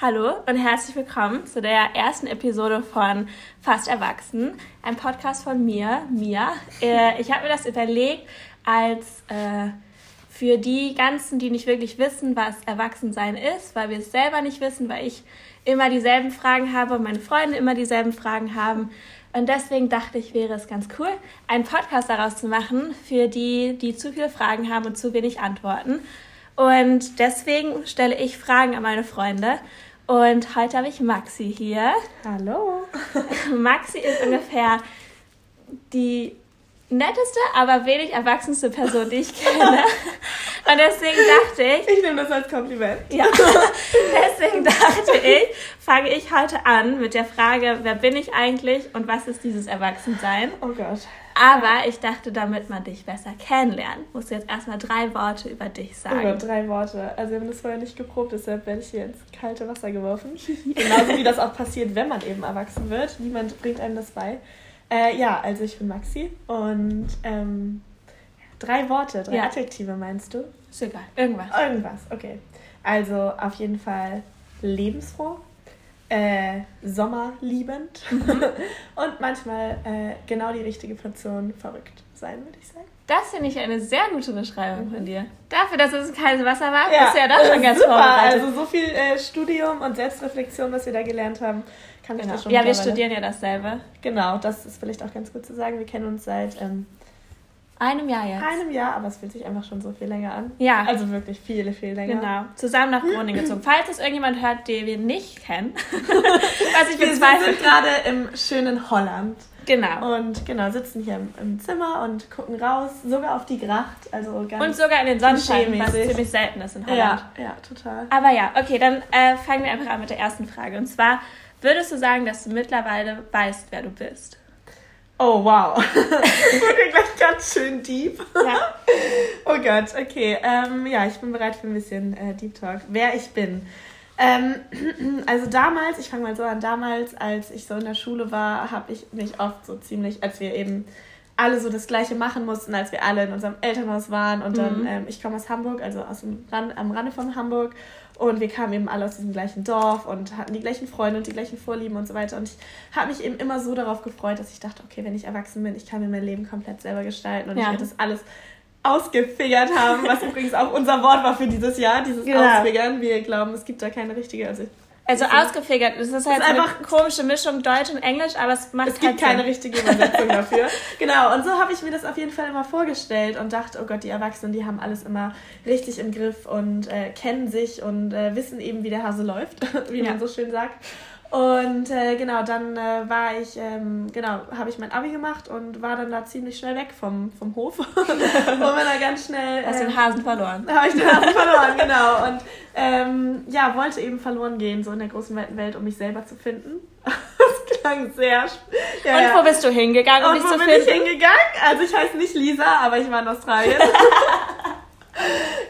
Hallo und herzlich willkommen zu der ersten Episode von Fast Erwachsen, ein Podcast von mir, Mia. Äh, ich habe mir das überlegt als äh, für die ganzen, die nicht wirklich wissen, was Erwachsensein ist, weil wir es selber nicht wissen, weil ich immer dieselben Fragen habe und meine Freunde immer dieselben Fragen haben. Und deswegen dachte ich, wäre es ganz cool, einen Podcast daraus zu machen für die, die zu viele Fragen haben und zu wenig Antworten. Und deswegen stelle ich Fragen an meine Freunde. Und heute habe ich Maxi hier. Hallo. Maxi ist ungefähr die netteste, aber wenig erwachsenste Person, die ich kenne. Und deswegen dachte ich. Ich nehme das als Kompliment. Ja. Deswegen dachte ich, fange ich heute an mit der Frage, wer bin ich eigentlich und was ist dieses Erwachsensein? Oh Gott. Aber ich dachte, damit man dich besser kennenlernt, musst du jetzt erstmal drei Worte über dich sagen. Oh Gott, drei Worte. Also wir haben das vorher nicht geprobt, deshalb werde ich hier ins kalte Wasser geworfen. Genauso wie das auch passiert, wenn man eben erwachsen wird. Niemand bringt einem das bei. Äh, ja, also ich bin Maxi und ähm, drei Worte, drei ja. Adjektive meinst du? Ist egal, irgendwas. Irgendwas, okay. Also auf jeden Fall lebensfroh, äh, sommerliebend mhm. und manchmal äh, genau die richtige Portion verrückt sein, würde ich sagen. Das finde ich eine sehr gute Beschreibung von dir. Dafür, dass es ein kaltes Wasser war, ja, ist ja doch schon ganz super. vorbereitet. Also so viel äh, Studium und Selbstreflexion, was wir da gelernt haben, kann genau. ich das schon Ja, wir studieren ja dasselbe. Genau, das ist vielleicht auch ganz gut zu sagen. Wir kennen uns seit ähm, einem Jahr jetzt. Einem Jahr, aber es fühlt sich einfach schon so viel länger an. Ja. Also wirklich viele, viel länger. Genau. Zusammen nach Groningen gezogen. Falls es irgendjemand hört, den wir nicht kennen. was ich wir sind gerade im schönen Holland. Genau. Und genau, sitzen hier im, im, Zimmer und gucken raus, sogar auf die Gracht. Also ganz und sogar in den Sonnenschein, was ziemlich selten ist in Holland. Ja, ja total. Aber ja, okay, dann äh, fangen wir einfach an mit der ersten Frage. Und zwar, würdest du sagen, dass du mittlerweile weißt, wer du bist? Oh, wow. das wurde gleich ganz schön deep. Ja. Oh Gott, okay. Ähm, ja, ich bin bereit für ein bisschen äh, Deep Talk. Wer ich bin. Ähm, also damals, ich fange mal so an, damals, als ich so in der Schule war, habe ich mich oft so ziemlich, als wir eben alle so das Gleiche machen mussten, als wir alle in unserem Elternhaus waren. Und dann, mhm. ähm, ich komme aus Hamburg, also aus dem Rand, am Rande von Hamburg. Und wir kamen eben alle aus diesem gleichen Dorf und hatten die gleichen Freunde und die gleichen Vorlieben und so weiter. Und ich habe mich eben immer so darauf gefreut, dass ich dachte, okay, wenn ich erwachsen bin, ich kann mir mein Leben komplett selber gestalten und ja. ich werde das alles ausgefigert haben, was übrigens auch unser Wort war für dieses Jahr, dieses genau. Ausfigern. Wir glauben, es gibt da keine richtige, also also ausgefigert. Das ist halt ist einfach eine komische Mischung Deutsch und Englisch, aber es macht Es gibt halt keine richtige Übersetzung dafür. genau, und so habe ich mir das auf jeden Fall immer vorgestellt und dachte, oh Gott, die Erwachsenen, die haben alles immer richtig im Griff und äh, kennen sich und äh, wissen eben, wie der Hase läuft, wie ja. man so schön sagt. Und äh, genau, dann äh, war ich, ähm, genau, habe ich mein Abi gemacht und war dann da ziemlich schnell weg vom, vom Hof. und bin da ganz schnell. Hast ähm, den Hasen verloren. Habe ich den Hasen verloren, genau. Und ähm, ja, wollte eben verloren gehen, so in der großen weiten Welt, um mich selber zu finden. das klang sehr. Ja, und wo bist du hingegangen, um und dich zu finden? Wo bin ich hingegangen? Also ich heiße nicht Lisa, aber ich war in Australien.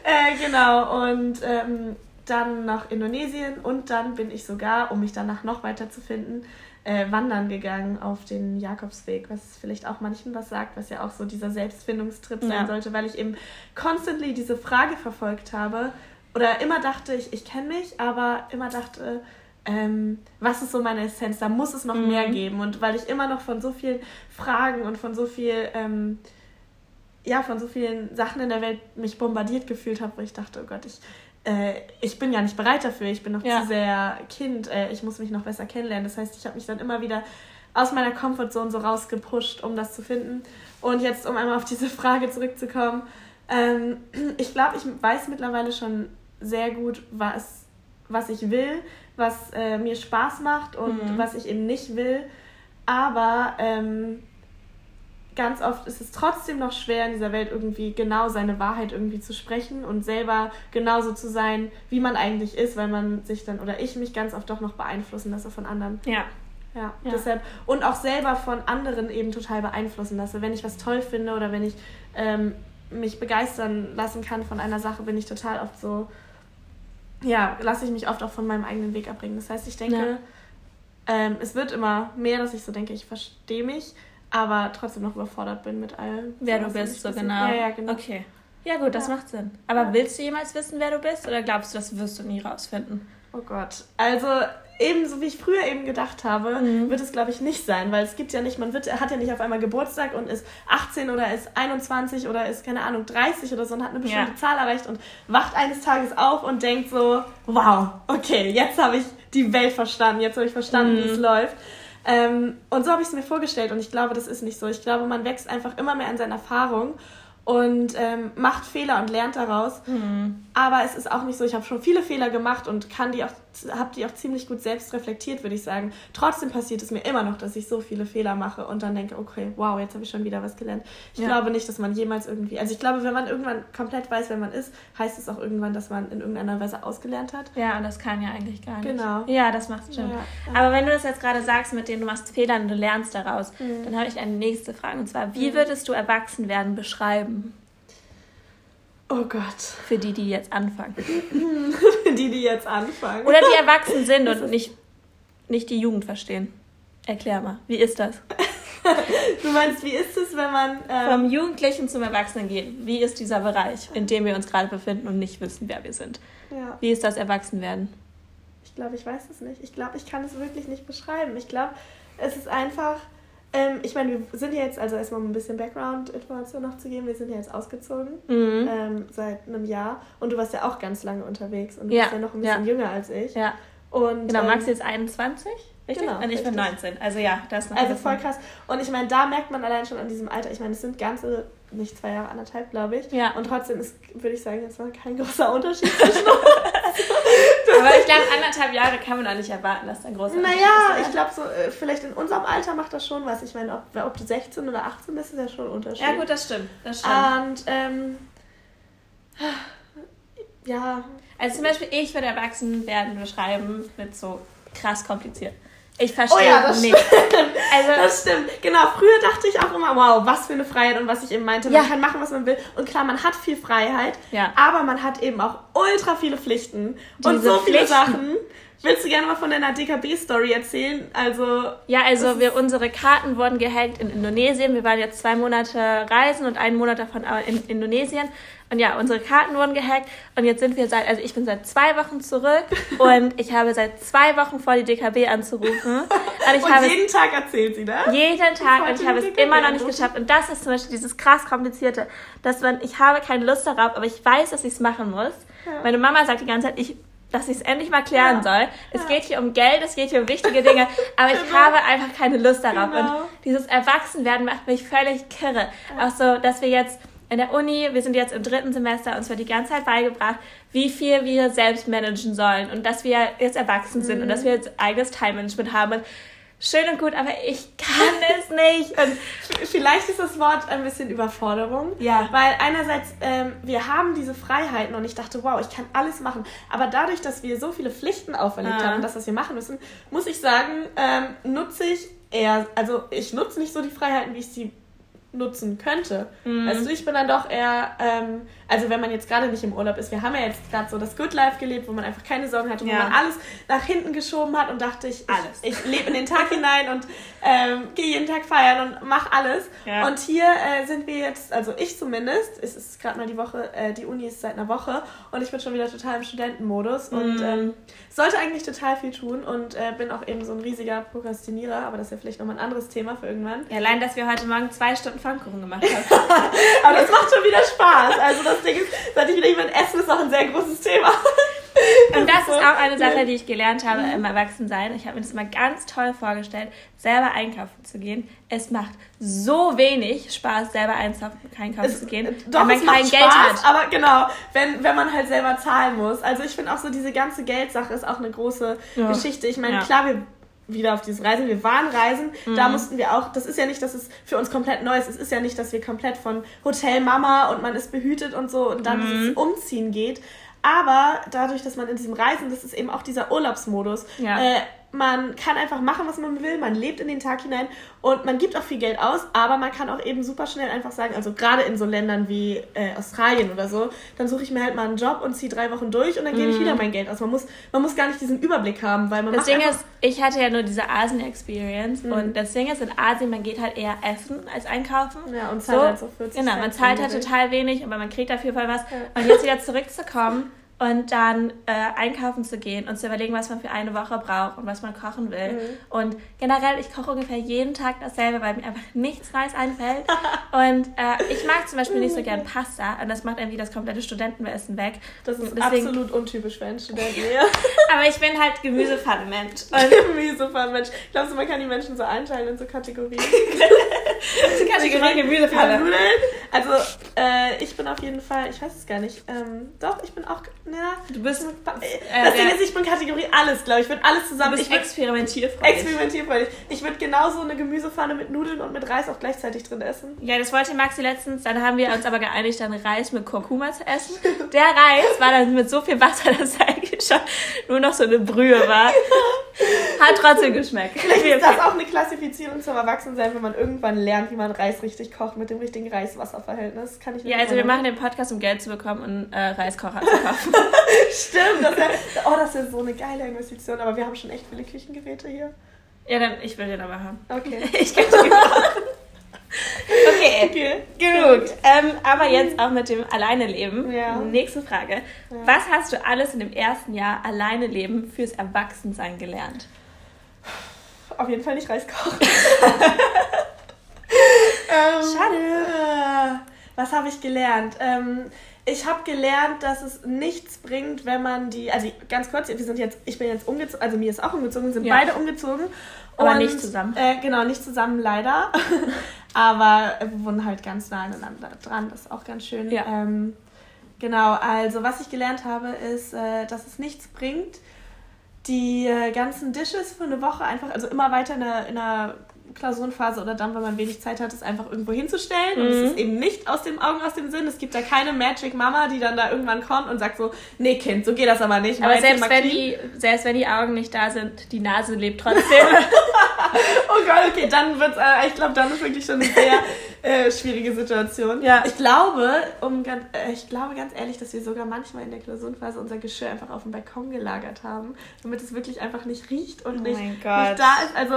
äh, genau, und ähm, dann nach Indonesien und dann bin ich sogar, um mich danach noch weiter zu finden, äh, wandern gegangen auf den Jakobsweg, was vielleicht auch manchen was sagt, was ja auch so dieser Selbstfindungstrip sein ja. sollte, weil ich eben constantly diese Frage verfolgt habe oder immer dachte, ich, ich kenne mich, aber immer dachte, ähm, was ist so meine Essenz? Da muss es noch mhm. mehr geben. Und weil ich immer noch von so vielen Fragen und von so viel, ähm, ja, von so vielen Sachen in der Welt mich bombardiert gefühlt habe, wo ich dachte, oh Gott, ich, äh, ich bin ja nicht bereit dafür, ich bin noch ja. zu sehr Kind, äh, ich muss mich noch besser kennenlernen. Das heißt, ich habe mich dann immer wieder aus meiner Comfortzone so rausgepusht, um das zu finden. Und jetzt, um einmal auf diese Frage zurückzukommen, ähm, ich glaube, ich weiß mittlerweile schon sehr gut, was, was ich will, was äh, mir Spaß macht und mhm. was ich eben nicht will. Aber ähm, ganz oft ist es trotzdem noch schwer, in dieser Welt irgendwie genau seine Wahrheit irgendwie zu sprechen und selber genauso zu sein, wie man eigentlich ist, weil man sich dann oder ich mich ganz oft doch noch beeinflussen lasse von anderen. Ja. Ja, ja. deshalb. Und auch selber von anderen eben total beeinflussen lasse. Wenn ich was toll finde oder wenn ich ähm, mich begeistern lassen kann von einer Sache, bin ich total oft so, ja, lasse ich mich oft auch von meinem eigenen Weg abbringen. Das heißt, ich denke, ja. ähm, es wird immer mehr, dass ich so denke, ich verstehe mich, aber trotzdem noch überfordert bin mit allem. Wer du bist, so genau. Ja, ja, genau. Okay. Ja, gut, das ja. macht Sinn. Aber ja. willst du jemals wissen, wer du bist oder glaubst du, das wirst du nie rausfinden? Oh Gott. Also ebenso wie ich früher eben gedacht habe, mhm. wird es glaube ich nicht sein, weil es gibt ja nicht, man wird, hat ja nicht auf einmal Geburtstag und ist 18 oder ist 21 oder ist keine Ahnung 30 oder so und hat eine bestimmte ja. Zahl erreicht und wacht eines Tages auf und denkt so, wow, okay, jetzt habe ich die Welt verstanden, jetzt habe ich verstanden, mhm. wie es läuft. Ähm, und so habe ich es mir vorgestellt und ich glaube, das ist nicht so. Ich glaube, man wächst einfach immer mehr an seiner Erfahrung und ähm, macht Fehler und lernt daraus. Mhm. Aber es ist auch nicht so, ich habe schon viele Fehler gemacht und kann die auch habe die auch ziemlich gut selbst reflektiert, würde ich sagen. Trotzdem passiert es mir immer noch, dass ich so viele Fehler mache und dann denke, okay, wow, jetzt habe ich schon wieder was gelernt. Ich ja. glaube nicht, dass man jemals irgendwie, also ich glaube, wenn man irgendwann komplett weiß, wer man ist, heißt es auch irgendwann, dass man in irgendeiner Weise ausgelernt hat. Ja, und das kann ja eigentlich gar nicht. Genau. Ja, das macht schon. Ja, Aber wenn du das jetzt gerade sagst, mit denen du machst Fehler und du lernst daraus, mhm. dann habe ich eine nächste Frage und zwar, wie mhm. würdest du Erwachsenwerden beschreiben? Oh Gott. Für die, die jetzt anfangen. Für die, die jetzt anfangen. Oder die erwachsen sind und nicht, nicht die Jugend verstehen. Erklär mal, wie ist das? du meinst, wie ist es, wenn man. Ähm Vom Jugendlichen zum Erwachsenen geht. Wie ist dieser Bereich, in dem wir uns gerade befinden und nicht wissen, wer wir sind? Ja. Wie ist das Erwachsenwerden? Ich glaube, ich weiß es nicht. Ich glaube, ich kann es wirklich nicht beschreiben. Ich glaube, es ist einfach ähm, ich meine, wir sind jetzt, also erstmal um ein bisschen Background-Information noch zu geben, wir sind ja jetzt ausgezogen mhm. ähm, seit einem Jahr und du warst ja auch ganz lange unterwegs und du ja. bist ja noch ein bisschen ja. jünger als ich. Ja. Und, genau, Max ähm, ist jetzt 21, richtig? Genau, und ich bin 19. Also ja, das ist noch Also voll krass. Und ich meine, da merkt man allein schon an diesem Alter, ich meine, es sind ganze, nicht zwei Jahre, anderthalb, glaube ich. Ja. Und trotzdem ist, würde ich sagen, jetzt mal kein großer Unterschied zwischen uns. Aber ich glaube, anderthalb Jahre kann man auch nicht erwarten, dass da Unterschied naja, ist. ich glaube, so, äh, vielleicht in unserem Alter macht das schon was. Ich meine, ob, ob du 16 oder 18 bist, ist ja schon ein Unterschied. Ja, gut, das stimmt. Das stimmt. Und, ähm, ja. Also zum Beispiel, ich würde erwachsen werden beschreiben mit so krass kompliziert. Ich verstehe oh ja, nicht. Also, das stimmt. Genau, früher dachte ich auch immer, wow, was für eine Freiheit und was ich eben meinte. Man ja. kann machen, was man will. Und klar, man hat viel Freiheit, ja. aber man hat eben auch ultra viele Pflichten Diese und so viele Pflichten. Sachen. Willst du gerne mal von deiner DKB-Story erzählen? Also. Ja, also wir, unsere Karten wurden gehackt in Indonesien. Wir waren jetzt zwei Monate reisen und einen Monat davon in Indonesien. Und ja, unsere Karten wurden gehackt und jetzt sind wir seit, also ich bin seit zwei Wochen zurück und ich habe seit zwei Wochen vor, die DKB anzurufen. Und, ich und habe jeden Tag erzählt sie das? Jeden Tag und ich habe es immer noch nicht geschafft. Und das ist zum Beispiel dieses krass komplizierte, dass man, ich habe keine Lust darauf, aber ich weiß, dass ich es machen muss. Ja. Meine Mama sagt die ganze Zeit, ich dass ich es endlich mal klären ja. soll. Es ja. geht hier um Geld, es geht hier um wichtige Dinge, aber ich genau. habe einfach keine Lust darauf. Genau. Und dieses Erwachsenwerden macht mich völlig kirre. Ja. Auch so, dass wir jetzt in der Uni, wir sind jetzt im dritten Semester, uns wird die ganze Zeit beigebracht, wie viel wir selbst managen sollen und dass wir jetzt erwachsen sind mhm. und dass wir jetzt eigenes Time-Management haben. Und schön und gut, aber ich kann es nicht. Und vielleicht ist das Wort ein bisschen Überforderung. Ja. Weil einerseits, ähm, wir haben diese Freiheiten und ich dachte, wow, ich kann alles machen. Aber dadurch, dass wir so viele Pflichten auferlegt ah. haben und das, was wir machen müssen, muss ich sagen, ähm, nutze ich eher, also ich nutze nicht so die Freiheiten, wie ich sie nutzen könnte. Mhm. Also ich bin dann doch eher, ähm, also wenn man jetzt gerade nicht im Urlaub ist, wir haben ja jetzt gerade so das Good Life gelebt, wo man einfach keine Sorgen hatte, wo ja. man alles nach hinten geschoben hat und dachte ich, alles. ich, ich lebe in den Tag hinein und ähm, gehe jeden Tag feiern und mache alles. Ja. Und hier äh, sind wir jetzt, also ich zumindest, es ist gerade mal die Woche, äh, die Uni ist seit einer Woche und ich bin schon wieder total im Studentenmodus mhm. und ähm, sollte eigentlich total viel tun und äh, bin auch eben so ein riesiger Prokrastinierer, aber das ist ja vielleicht nochmal ein anderes Thema für irgendwann. Ja, allein, dass wir heute Morgen zwei Stunden Pfannkuchen gemacht haben. aber das macht schon wieder Spaß. Also das Ding ist, seit ich wieder jemand essen, ist auch ein sehr großes Thema. Und das ist auch eine Sache, die ich gelernt habe im Erwachsensein. Ich habe mir das mal ganz toll vorgestellt, selber einkaufen zu gehen. Es macht so wenig Spaß, selber einkaufen zu gehen, doch, weil man kein Geld Spaß, hat. Aber genau, wenn, wenn man halt selber zahlen muss. Also ich finde auch so, diese ganze Geldsache ist auch eine große ja. Geschichte. Ich meine, ja. klar, wir wieder auf dieses Reisen. Wir waren reisen, mhm. da mussten wir auch, das ist ja nicht, dass es für uns komplett neu ist. Es ist ja nicht, dass wir komplett von Hotel Mama und man ist behütet und so und dann mhm. dieses Umziehen geht. Aber dadurch, dass man in diesem Reisen, das ist eben auch dieser Urlaubsmodus, ja. äh, man kann einfach machen, was man will, man lebt in den Tag hinein und man gibt auch viel Geld aus, aber man kann auch eben super schnell einfach sagen, also gerade in so Ländern wie äh, Australien oder so, dann suche ich mir halt mal einen Job und ziehe drei Wochen durch und dann gebe ich mhm. wieder mein Geld aus. Man muss, man muss gar nicht diesen Überblick haben, weil man Das Ding ist, ich hatte ja nur diese Asien-Experience mhm. und das Ding ist, in Asien, man geht halt eher essen als einkaufen. Ja, und zahlt so, halt so 40 Genau, man zahlt halt total wenig, aber man kriegt dafür Fall was. Ja. Und jetzt wieder zurückzukommen und dann äh, einkaufen zu gehen und zu überlegen, was man für eine Woche braucht und was man kochen will. Mhm. Und generell, ich koche ungefähr jeden Tag dasselbe, weil mir einfach nichts Neues einfällt. und äh, ich mag zum Beispiel nicht so gern Pasta und das macht irgendwie das komplette Studentenessen weg. Das ist Deswegen, absolut untypisch für einen Studenten. aber ich bin halt Gemüsepfannenmensch. Gemüsepfannenmensch. Glaubst du, man kann die Menschen so einteilen in so Kategorien? Kategorie Gemüsepfanne. Also, äh, ich bin auf jeden Fall, ich weiß es gar nicht. Ähm, doch, ich bin auch, ja. Du bist. Äh, das Ding ist, ich bin Kategorie alles, glaube ich. Ich würde alles zusammen. Du bist ich experimentierfreudig. Experimentierfreudig. Ich würde genauso eine Gemüsepfanne mit Nudeln und mit Reis auch gleichzeitig drin essen. Ja, das wollte Maxi letztens. Dann haben wir uns aber geeinigt, dann Reis mit Kurkuma zu essen. Der Reis war dann mit so viel Wasser, dass er eigentlich schon nur noch so eine Brühe war. Hat trotzdem geschmeckt. Vielleicht ist das auch eine Klassifizierung zum Erwachsensein, wenn man irgendwann lernt, wie man Reis richtig kocht mit dem richtigen Reis-Wasser-Verhältnis. Kann ich Ja, also wir machen den Podcast, um Geld zu bekommen und äh, Reiskocher zu kaufen. Stimmt, das wär, oh, das ist so eine geile Investition, aber wir haben schon echt viele Küchengeräte hier. Ja, dann ich will den aber haben. Okay. ich kann den machen. Okay, okay. genug. Ähm, aber jetzt auch mit dem Alleine leben. Ja. Nächste Frage. Ja. Was hast du alles in dem ersten Jahr Alleine leben fürs Erwachsensein gelernt? Auf jeden Fall nicht Reis kochen. ähm, Schade. Was habe ich gelernt? Ähm, ich habe gelernt, dass es nichts bringt, wenn man die, also ganz kurz, wir sind jetzt, ich bin jetzt umgezogen, also mir ist auch umgezogen, sind ja. beide umgezogen. Aber und, nicht zusammen. Äh, genau, nicht zusammen leider. Aber wir wohnen halt ganz nah aneinander dran, das ist auch ganz schön. Ja. Ähm, genau, also was ich gelernt habe, ist, äh, dass es nichts bringt, die äh, ganzen Dishes für eine Woche einfach, also immer weiter in einer, in einer Klausurenphase oder dann, wenn man wenig Zeit hat, es einfach irgendwo hinzustellen. Mhm. Und es mhm. ist eben nicht aus den Augen, aus dem Sinn. Es gibt da keine Magic Mama, die dann da irgendwann kommt und sagt so, nee Kind, so geht das aber nicht. Aber selbst wenn, die, selbst wenn die Augen nicht da sind, die Nase lebt trotzdem. oh Gott, okay, dann wird's, äh, ich glaube, dann ist wirklich schon eine sehr äh, schwierige Situation. Ja. Ich glaube, um ganz, äh, ich glaube ganz ehrlich, dass wir sogar manchmal in der Klausurenphase unser Geschirr einfach auf dem Balkon gelagert haben, damit es wirklich einfach nicht riecht und oh nicht, nicht da ist. Also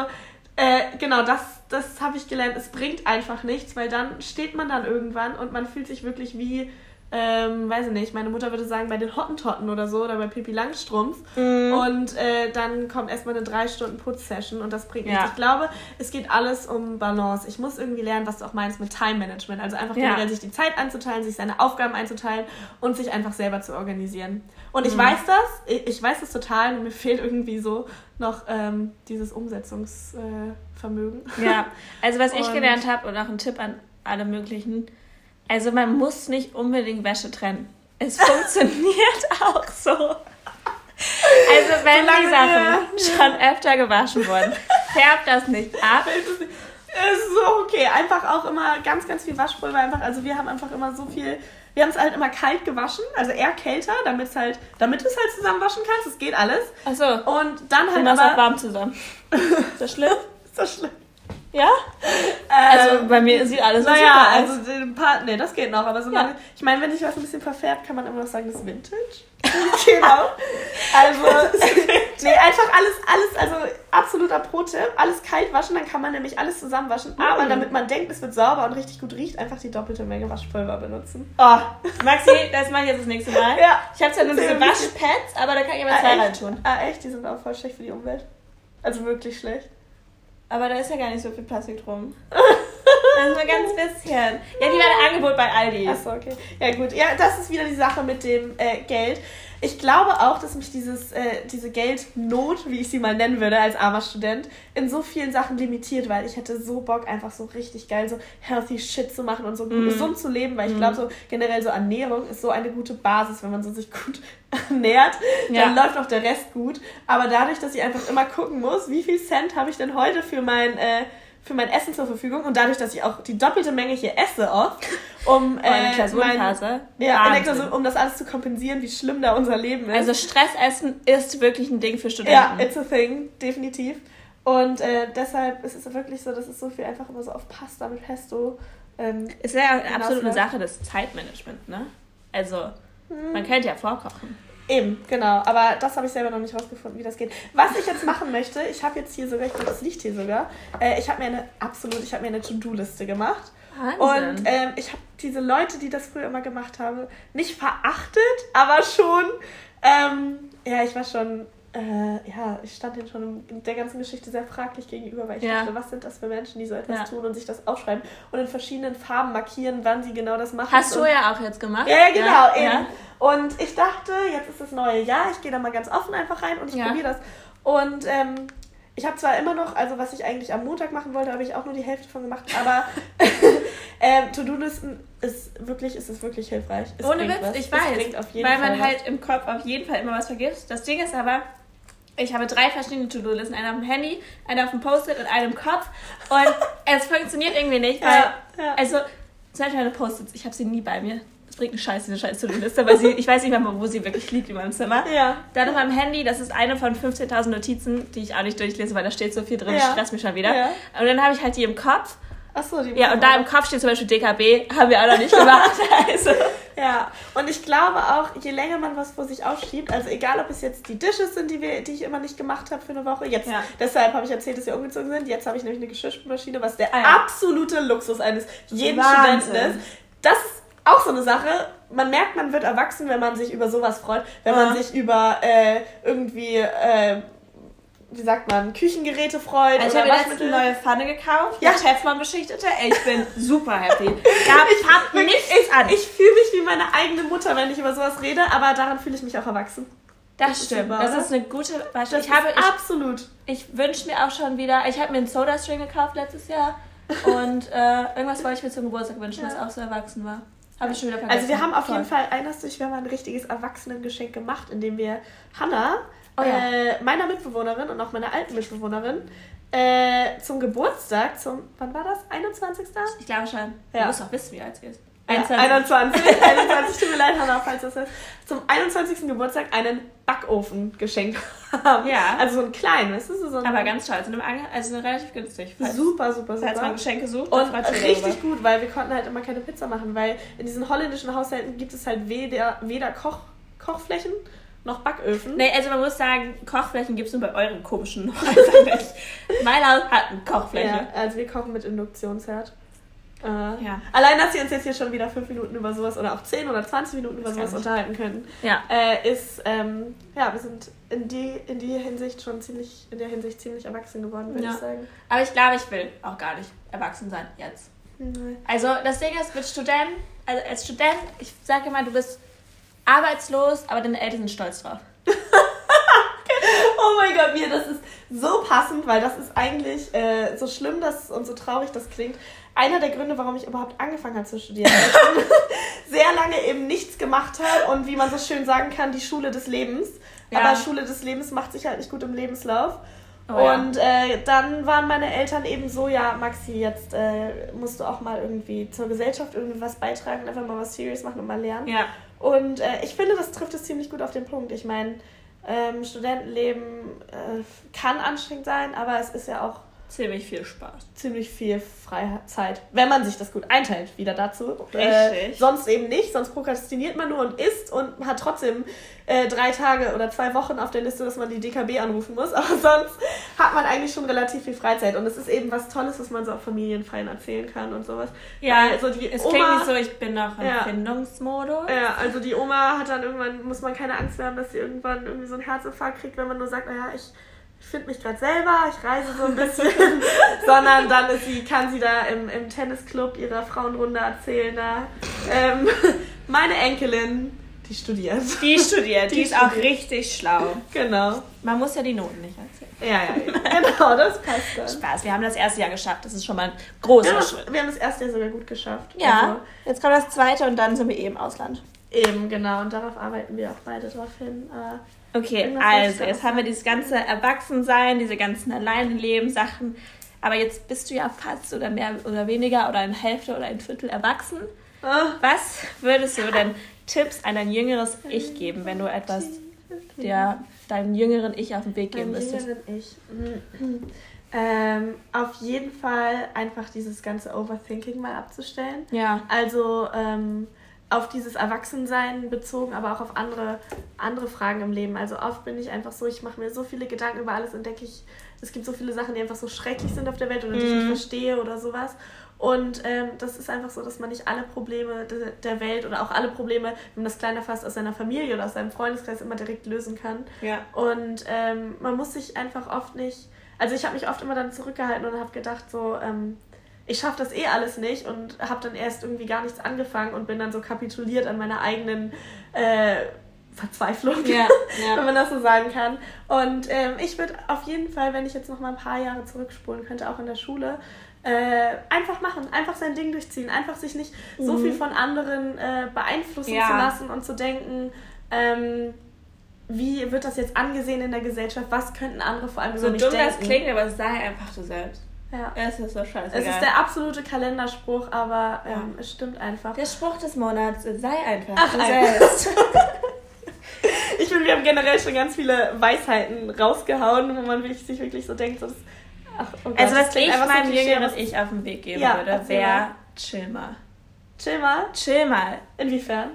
äh, genau, das, das habe ich gelernt. Es bringt einfach nichts, weil dann steht man dann irgendwann und man fühlt sich wirklich wie ähm, weiß ich nicht, meine Mutter würde sagen, bei den Hottentotten oder so oder bei Pipi Langstrumpf. Mm. Und äh, dann kommt erstmal eine drei Stunden Putzsession und das bringt ja. nichts. Ich glaube, es geht alles um Balance. Ich muss irgendwie lernen, was du auch meinst mit Time Management. Also einfach generell ja. sich die Zeit anzuteilen, sich seine Aufgaben einzuteilen und sich einfach selber zu organisieren. Und ich mm. weiß das, ich, ich, weiß das total und mir fehlt irgendwie so noch ähm, dieses Umsetzungsvermögen. Äh, ja, also was ich gelernt habe und auch ein Tipp an alle möglichen also man muss nicht unbedingt Wäsche trennen. Es funktioniert auch so. Also wenn die Sachen schon öfter gewaschen wurden, färbt das nicht ab. Es ist so okay. Einfach auch immer ganz, ganz viel Waschpulver. Einfach, also wir haben einfach immer so viel. Wir haben es halt immer kalt gewaschen, also eher kälter, damit es halt, damit du es halt zusammen waschen kannst. Es geht alles. Achso. Und dann halt. Und das aber, auch warm zusammen. ist das schlimm? ist das schlimm? Ja? also ähm, bei mir sieht alles so Naja, also ein paar, nee, das geht noch, aber so ja. lange, ich meine, wenn sich was ein bisschen verfärbt, kann man immer noch sagen, das ist Vintage. genau. Also, nee, einfach alles, alles, also absoluter Pro-Tipp, alles kalt waschen, dann kann man nämlich alles zusammenwaschen, mhm. aber damit man denkt, es wird sauber und richtig gut riecht, einfach die doppelte Menge Waschpulver benutzen. Oh, Maxi, das mache ich jetzt das nächste Mal. Ja. Ich habe zwar nur diese Waschpads, aber da kann ich immer zwei ah, reintun. Ah, echt? Die sind auch voll schlecht für die Umwelt. Also wirklich schlecht. Aber da ist ja gar nicht so viel Plastik drum. Ist nur ganz bisschen. Ja, die war ein Angebot bei Aldi. Achso, okay. Ja, gut. Ja, das ist wieder die Sache mit dem äh, Geld. Ich glaube auch, dass mich dieses, äh, diese Geldnot, wie ich sie mal nennen würde als armer Student, in so vielen Sachen limitiert, weil ich hätte so Bock, einfach so richtig geil so healthy Shit zu machen und so mm. gesund zu leben, weil ich mm. glaube, so generell so Ernährung ist so eine gute Basis, wenn man so sich gut ernährt, ja. dann läuft auch der Rest gut. Aber dadurch, dass ich einfach immer gucken muss, wie viel Cent habe ich denn heute für mein... Äh, für mein Essen zur Verfügung und dadurch, dass ich auch die doppelte Menge hier esse oft, um äh. Mein, ja, Klausur, um das alles zu kompensieren, wie schlimm da unser Leben ist. Also Stressessen ist wirklich ein Ding für Studenten. Ja, it's a thing, definitiv. Und äh, deshalb ist es wirklich so, dass es so viel einfach immer so auf Pasta mit Pesto. Ähm, ist ja absolut eine Sache des Zeitmanagements, ne? Also, hm. man könnte ja vorkochen. Eben, genau. Aber das habe ich selber noch nicht rausgefunden, wie das geht. Was ich jetzt machen möchte, ich habe jetzt hier sogar, ich glaube, das liegt hier sogar, äh, ich habe mir eine, absolut, ich habe mir eine To-Do-Liste gemacht. Wahnsinn. Und ähm, ich habe diese Leute, die das früher immer gemacht haben, nicht verachtet, aber schon, ähm, ja, ich war schon äh, ja, ich stand denen schon in der ganzen Geschichte sehr fraglich gegenüber, weil ich ja. dachte, was sind das für Menschen, die so etwas ja. tun und sich das aufschreiben und in verschiedenen Farben markieren, wann sie genau das machen. Hast du ja auch jetzt gemacht. Ja, genau, ja, eben. Und ich dachte, jetzt ist das neue Jahr, ich gehe da mal ganz offen einfach rein und ich probiere das. Und ähm, ich habe zwar immer noch, also was ich eigentlich am Montag machen wollte, habe ich auch nur die Hälfte von gemacht, aber ähm, To-Do-Listen ist wirklich, ist es wirklich hilfreich. Es Ohne Witz, was. ich weiß, weil man Fall halt im Kopf auf jeden Fall immer was vergisst. Das Ding ist aber, ich habe drei verschiedene To-Do-Listen. Eine auf dem Handy, eine auf dem Post-it und eine im Kopf. Und es funktioniert irgendwie nicht, weil, ja, ja. also, zum Beispiel meine Post-its, ich habe sie nie bei mir. Es bringt einen Scheiß, diese scheiß To-Do-Liste, weil sie, ich weiß nicht mehr, wo sie wirklich liegt in meinem Zimmer. Ja. Dann auf meinem Handy, das ist eine von 15.000 Notizen, die ich auch nicht durchlese, weil da steht so viel drin, ja. stress mich schon wieder. Ja. Und dann habe ich halt die im Kopf. Ach so, die Ja, und da im Kopf steht zum Beispiel DKB, haben wir auch noch nicht gemacht. also. Ja, und ich glaube auch, je länger man was vor sich aufschiebt, also egal ob es jetzt die Dishes sind, die, wir, die ich immer nicht gemacht habe für eine Woche, jetzt, ja. deshalb habe ich erzählt, dass wir umgezogen sind, jetzt habe ich nämlich eine Geschirrspülmaschine, was der ah, ja. absolute Luxus eines jeden Wahnsinn. Studenten ist. Das ist auch so eine Sache, man merkt, man wird erwachsen, wenn man sich über sowas freut, wenn ja. man sich über äh, irgendwie... Äh, wie sagt man, Küchengeräte freut. Also ich habe letztens eine neue Pfanne gekauft, ja. Teflon beschichtete. Ich bin super happy. Gab, ich, wirklich, nichts an. Ich fühle mich wie meine eigene Mutter, wenn ich über sowas rede, aber daran fühle ich mich auch erwachsen. Das, das stimmt. Ist das ist eine gute Beispiel. Das ich habe, ich, absolut. Ich wünsche mir auch schon wieder, ich habe mir einen Soda-String gekauft letztes Jahr und äh, irgendwas wollte ich mir zum Geburtstag wünschen, ja. was auch so erwachsen war. Habe ich schon wieder vergessen. Also wir haben auf Toll. jeden Fall, erinnerst du dich, wir haben ein richtiges Erwachsenengeschenk gemacht, indem wir Hannah oh, ja. äh, meiner Mitbewohnerin und auch meiner alten Mitbewohnerin äh, zum Geburtstag, zum, wann war das? 21. Ich glaube schon. Ja. Du musst doch wissen, wie alt sie ist. 21. 21. 21, tut mir leid, Hannah, falls das ist. Zum 21. Geburtstag einen Backofen geschenkt haben. Ja. Also so einen kleinen, weißt du? So ein Aber ganz toll. Also relativ günstig. Super, super, super. Falls man Geschenke sucht. Und richtig gut, weil wir konnten halt immer keine Pizza machen, weil in diesen holländischen Haushalten gibt es halt weder, weder Koch, Kochflächen noch Backöfen. Nee, also man muss sagen, Kochflächen gibt es nur bei euren komischen Häusern nicht. mein Haus hat eine Kochfläche. Ja, also wir kochen mit Induktionsherd. Äh, ja. Allein, dass wir uns jetzt hier schon wieder fünf Minuten über sowas oder auch zehn oder 20 Minuten über sowas unterhalten können, ja. äh, ist, ähm, ja, wir sind in die, in die Hinsicht schon ziemlich, in der Hinsicht ziemlich erwachsen geworden, würde ja. ich sagen. Aber ich glaube, ich will auch gar nicht erwachsen sein jetzt. Nein. Also das Ding ist, mit Student, also als Student, ich sage immer, du bist arbeitslos, aber deine Eltern sind stolz drauf. oh mein Gott, mir, das ist so passend, weil das ist eigentlich äh, so schlimm das, und so traurig das klingt. Einer der Gründe, warum ich überhaupt angefangen habe zu studieren, weil ich sehr lange eben nichts gemacht habe und wie man so schön sagen kann, die Schule des Lebens. Ja. Aber Schule des Lebens macht sich halt nicht gut im Lebenslauf. Oh, und ja. äh, dann waren meine Eltern eben so, ja, Maxi, jetzt äh, musst du auch mal irgendwie zur Gesellschaft irgendwas beitragen, einfach mal was Serious machen und mal lernen. Ja. Und äh, ich finde, das trifft es ziemlich gut auf den Punkt. Ich meine, ähm, Studentenleben äh, kann anstrengend sein, aber es ist ja auch ziemlich viel Spaß. Ziemlich viel Freizeit, wenn man sich das gut einteilt. Wieder dazu. Richtig. Äh, sonst eben nicht, sonst prokrastiniert man nur und isst und hat trotzdem äh, drei Tage oder zwei Wochen auf der Liste, dass man die DKB anrufen muss. Aber sonst hat man eigentlich schon relativ viel Freizeit. Und es ist eben was Tolles, was man so auf Familienfeiern erzählen kann und sowas. Ja, also die es Oma, klingt nicht so, ich bin noch im ja, Findungsmodus. Ja, also die Oma hat dann irgendwann, muss man keine Angst mehr haben, dass sie irgendwann irgendwie so einen Herzinfarkt kriegt, wenn man nur sagt, naja, ich ich finde mich gerade selber, ich reise so ein bisschen, sondern dann ist sie, kann sie da im, im Tennisclub ihrer Frauenrunde erzählen, da ähm, meine Enkelin, die studiert. Die studiert, die, die ist studiert. auch richtig schlau. Genau. Man muss ja die Noten nicht erzählen. Ja, ja, genau, das passt dann. Spaß, wir haben das erste Jahr geschafft, das ist schon mal ein großer ja, Schritt. Wir haben das erste Jahr sogar gut geschafft. Ja, also, jetzt kommt das zweite und dann sind wir eh im Ausland. Eben, genau, und darauf arbeiten wir auch beide drauf hin. Äh, Okay, also jetzt haben wir dieses ganze Erwachsensein, diese ganzen Alleinleben-Sachen. Aber jetzt bist du ja fast oder mehr oder weniger oder eine Hälfte oder ein Viertel erwachsen. Oh. Was würdest du denn Tipps an dein jüngeres Ich geben, wenn du etwas der, deinem jüngeren Ich auf den Weg geben müsstest? Jüngeren Ich. Ähm, auf jeden Fall einfach dieses ganze Overthinking mal abzustellen. Ja. Also ähm, auf dieses Erwachsensein bezogen, aber auch auf andere, andere Fragen im Leben. Also oft bin ich einfach so, ich mache mir so viele Gedanken über alles und denke ich, es gibt so viele Sachen, die einfach so schrecklich sind auf der Welt oder die ich nicht Mhm. verstehe oder sowas. Und ähm, das ist einfach so, dass man nicht alle Probleme de der Welt oder auch alle Probleme, wenn man das kleiner fasst, aus seiner Familie oder aus seinem Freundeskreis immer direkt lösen kann. Ja. Und ähm, man muss sich einfach oft nicht, also ich habe mich oft immer dann zurückgehalten und habe gedacht so, ähm, ich schaffe das eh alles nicht und habe dann erst irgendwie gar nichts angefangen und bin dann so kapituliert an meiner eigenen äh, Verzweiflung, Ja, ja. wenn man das so sagen kann. Und ähm, ich würde auf jeden Fall, wenn ich jetzt noch mal ein paar Jahre zurückspulen könnte, auch in der Schule, äh, einfach machen, einfach sein Ding durchziehen, einfach sich nicht so Mhm. viel von anderen äh, beeinflussen Ja. zu lassen und zu denken, ähm, wie wird das jetzt angesehen in der Gesellschaft, was könnten andere vor allem So über mich dumm denken. das klingt, aber sei einfach du selbst. Ja. Es ist so scheiße. Es ist der absolute Kalenderspruch, aber ähm, es stimmt einfach. Der Spruch des Monats, sei einfach Ach, du selbst. Ich finde, wir haben generell schon ganz viele Weisheiten rausgehauen, wo man wirklich, sich wirklich so denkt, so das, ach, oh Gott, also was ich so meinem Klischee, jüngeren Ich auf den Weg geben Ja, würde, wäre chill mal. Chill mal. Chill mal. Inwiefern?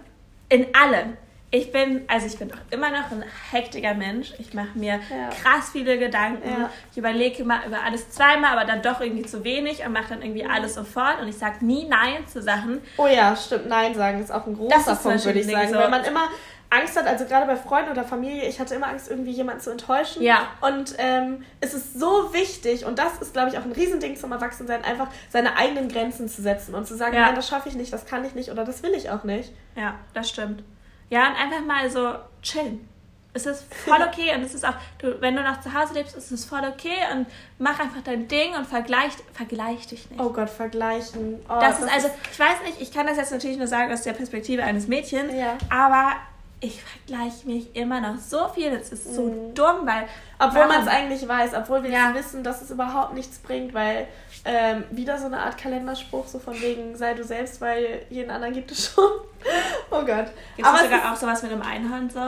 In allem. Ich bin, also ich bin auch immer noch ein hektiger Mensch. Ich mache mir Ja. krass viele Gedanken. Ja. Ich überlege immer über alles zweimal, aber dann doch irgendwie zu wenig und mache dann irgendwie alles sofort. Und ich sage nie Nein zu Sachen. Oh ja, stimmt. Nein sagen ist auch ein Das großer Punkt, würde ich sagen. So- Wenn man immer Angst hat, also gerade bei Freunden oder Familie, ich hatte immer Angst, irgendwie jemanden zu enttäuschen. Ja. Und ähm, es ist so wichtig, und das ist, glaube ich, auch ein Riesending zum Erwachsensein, einfach seine eigenen Grenzen zu setzen und zu sagen, Ja. nein, das schaffe ich nicht, das kann ich nicht oder das will ich auch nicht. Ja, das stimmt. Ja, und einfach mal so chillen. Es ist voll okay und es ist auch, du, wenn du noch zu Hause lebst, ist es voll okay und mach einfach dein Ding und vergleich, vergleich dich nicht. Oh Gott, vergleichen. Oh, das ist also, ich weiß nicht, ich kann das jetzt natürlich nur sagen aus der Perspektive eines Mädchens, Ja. aber ich vergleiche mich immer noch so viel. Das ist so Mhm. dumm, weil. Obwohl man es eigentlich weiß, obwohl wir Ja. wissen, dass es überhaupt nichts bringt, weil ähm, wieder so eine Art Kalenderspruch, so von wegen, sei du selbst, weil jeden anderen gibt es schon. oh Gott. Gibt es sogar ist- auch sowas mit einem Einhorn so?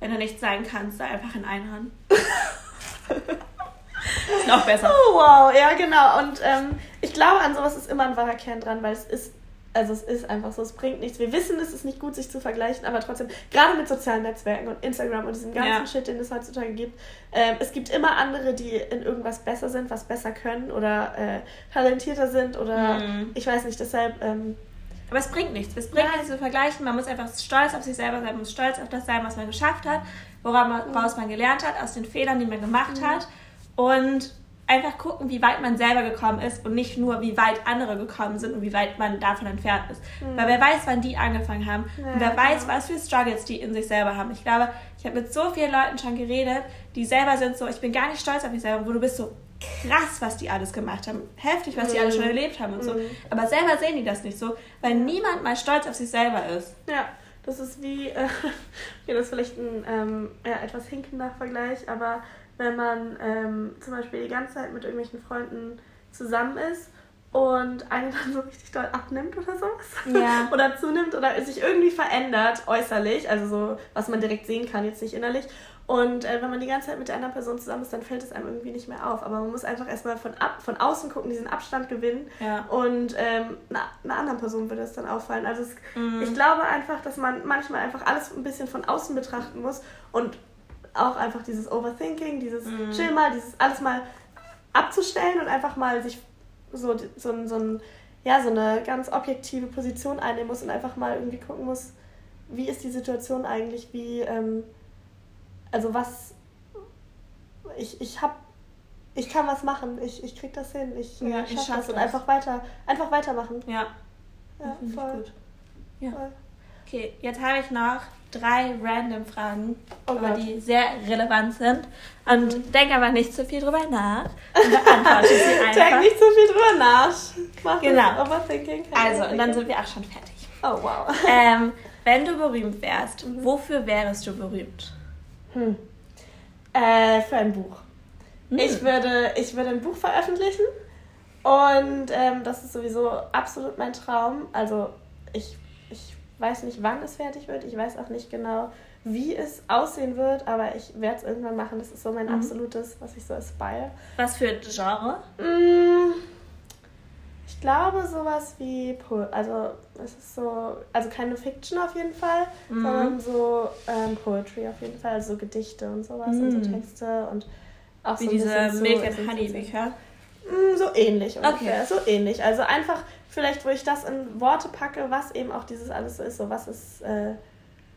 Wenn du nicht sein kannst, sei einfach ein Einhorn. noch besser. Oh, wow, ja, genau. Und ähm, ich glaube, an sowas ist immer ein wahrer Kern dran, weil es ist, also es ist einfach so, es bringt nichts. Wir wissen, es ist nicht gut, sich zu vergleichen, aber trotzdem, gerade mit sozialen Netzwerken und Instagram und diesem ganzen Ja. Shit, den es heutzutage gibt, ähm, es gibt immer andere, die in irgendwas besser sind, was besser können oder äh, talentierter sind oder Mhm. ich weiß nicht, deshalb, ähm, Aber es bringt nichts. Es bringt Nein. nichts zu vergleichen. Man muss einfach stolz auf sich selber sein, man muss stolz auf das sein, was man geschafft hat, woraus man gelernt hat, aus den Fehlern, die man gemacht hat. Und einfach gucken, wie weit man selber gekommen ist und nicht nur, wie weit andere gekommen sind und wie weit man davon entfernt ist. Weil wer weiß, wann die angefangen haben Ja, und wer weiß, genau. was für Struggles die in sich selber haben. Ich glaube, ich habe mit so vielen Leuten schon geredet, die selber sind so, ich bin gar nicht stolz auf mich selber, wo du bist so krass, was die alles gemacht haben, heftig, was die Mhm. alles schon erlebt haben und so. Mhm. Aber selber sehen die das nicht so, weil niemand mal stolz auf sich selber ist. Ja, das ist wie, äh, okay, das ist vielleicht ein ähm, ja, etwas hinkender Vergleich, aber wenn man ähm, zum Beispiel die ganze Zeit mit irgendwelchen Freunden zusammen ist und eine dann so richtig doll abnimmt oder sowas. Ja. oder zunimmt oder sich irgendwie verändert äußerlich, also so, was man direkt sehen kann, jetzt nicht innerlich. Und äh, wenn man die ganze Zeit mit der anderen Person zusammen ist, dann fällt es einem irgendwie nicht mehr auf. Aber man muss einfach erstmal von, ab, von außen gucken, diesen Abstand gewinnen. Ja. Und ähm, na, einer anderen Person würde es dann auffallen. Also es, Mhm. ich glaube einfach, dass man manchmal einfach alles ein bisschen von außen betrachten muss und auch einfach dieses Overthinking, dieses Mhm. Chill mal, dieses alles mal abzustellen und einfach mal sich so, so, so, ein, ja, so eine ganz objektive Position einnehmen muss und einfach mal irgendwie gucken muss, wie ist die Situation eigentlich, wie, ähm, also was, ich, ich hab, ich kann was machen, ich, ich krieg das hin, ich, Ja, äh, ich schaff schaff das und einfach weiter, einfach weitermachen. Ja, Ja, ich voll. gut. Ja. voll. Okay, jetzt habe ich noch drei random Fragen, Oh Gott. die sehr relevant sind. Und denk aber nicht zu viel drüber nach und beantworte sie Denk einfach. nicht so viel drüber nach. Mach Genau. Overthinking. Also, und dann sind wir auch schon fertig. Oh, wow. Ähm, wenn du berühmt wärst, Mhm. wofür wärst du berühmt? Hm. Äh, für ein Buch. Hm. Ich, würde, ich würde ein Buch veröffentlichen und ähm, das ist sowieso absolut mein Traum. Also ich weiß nicht, wann es fertig wird. Ich weiß auch nicht genau, wie es aussehen wird, aber ich werde es irgendwann machen. Das ist so mein Mhm. absolutes, was ich so aspire. Was für Genre? Mm, Ich glaube sowas wie, po also es ist so, also keine Fiction auf jeden Fall, mhm. sondern so ähm, Poetry auf jeden Fall, also so Gedichte und sowas mhm. und so Texte und auch wie so diese Milk and Honey Bücher. Mm, so ähnlich ungefähr, okay. so ähnlich. Also einfach vielleicht, wo ich das in Worte packe, was eben auch dieses alles so ist, so was ist äh,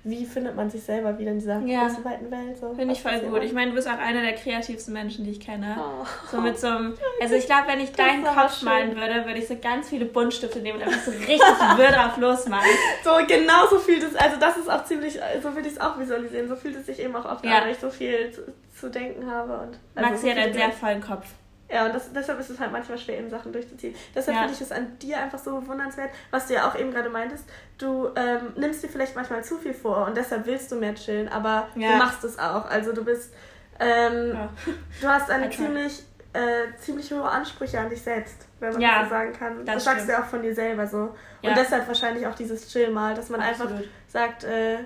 wie findet man sich selber wieder in dieser ja. großen, weiten Welt. So. Finde ich voll gut. Ich meine, du bist auch einer der kreativsten Menschen, die ich kenne. Oh. So mit so einem, also ich glaube, wenn ich das deinen Kopf schön. malen würde, würde ich so ganz viele Buntstifte nehmen und einfach so richtig wirr drauf losmalen. So, genau so fühlt es, also das ist auch ziemlich, so würde ich es auch visualisieren. So fühlt es sich eben auch oft ja. an, wenn ich so viel zu, zu denken habe. Und, also Maxi so hat einen sehr vollen Kopf. Ja, und das, deshalb ist es halt manchmal schwer, eben Sachen durchzuziehen. Deshalb ja. finde ich es an dir einfach so bewundernswert, was du ja auch eben gerade meintest. Du ähm, nimmst dir vielleicht manchmal zu viel vor und deshalb willst du mehr chillen, aber ja. du machst es auch. Also du bist, ähm, ja. du hast eine ziemlich, äh, ziemlich hohe Ansprüche an dich selbst, wenn man das so sagen kann. Das, das sagst du ja auch von dir selber so. Und deshalb wahrscheinlich auch dieses Chill mal, dass man Absolut. einfach sagt, äh,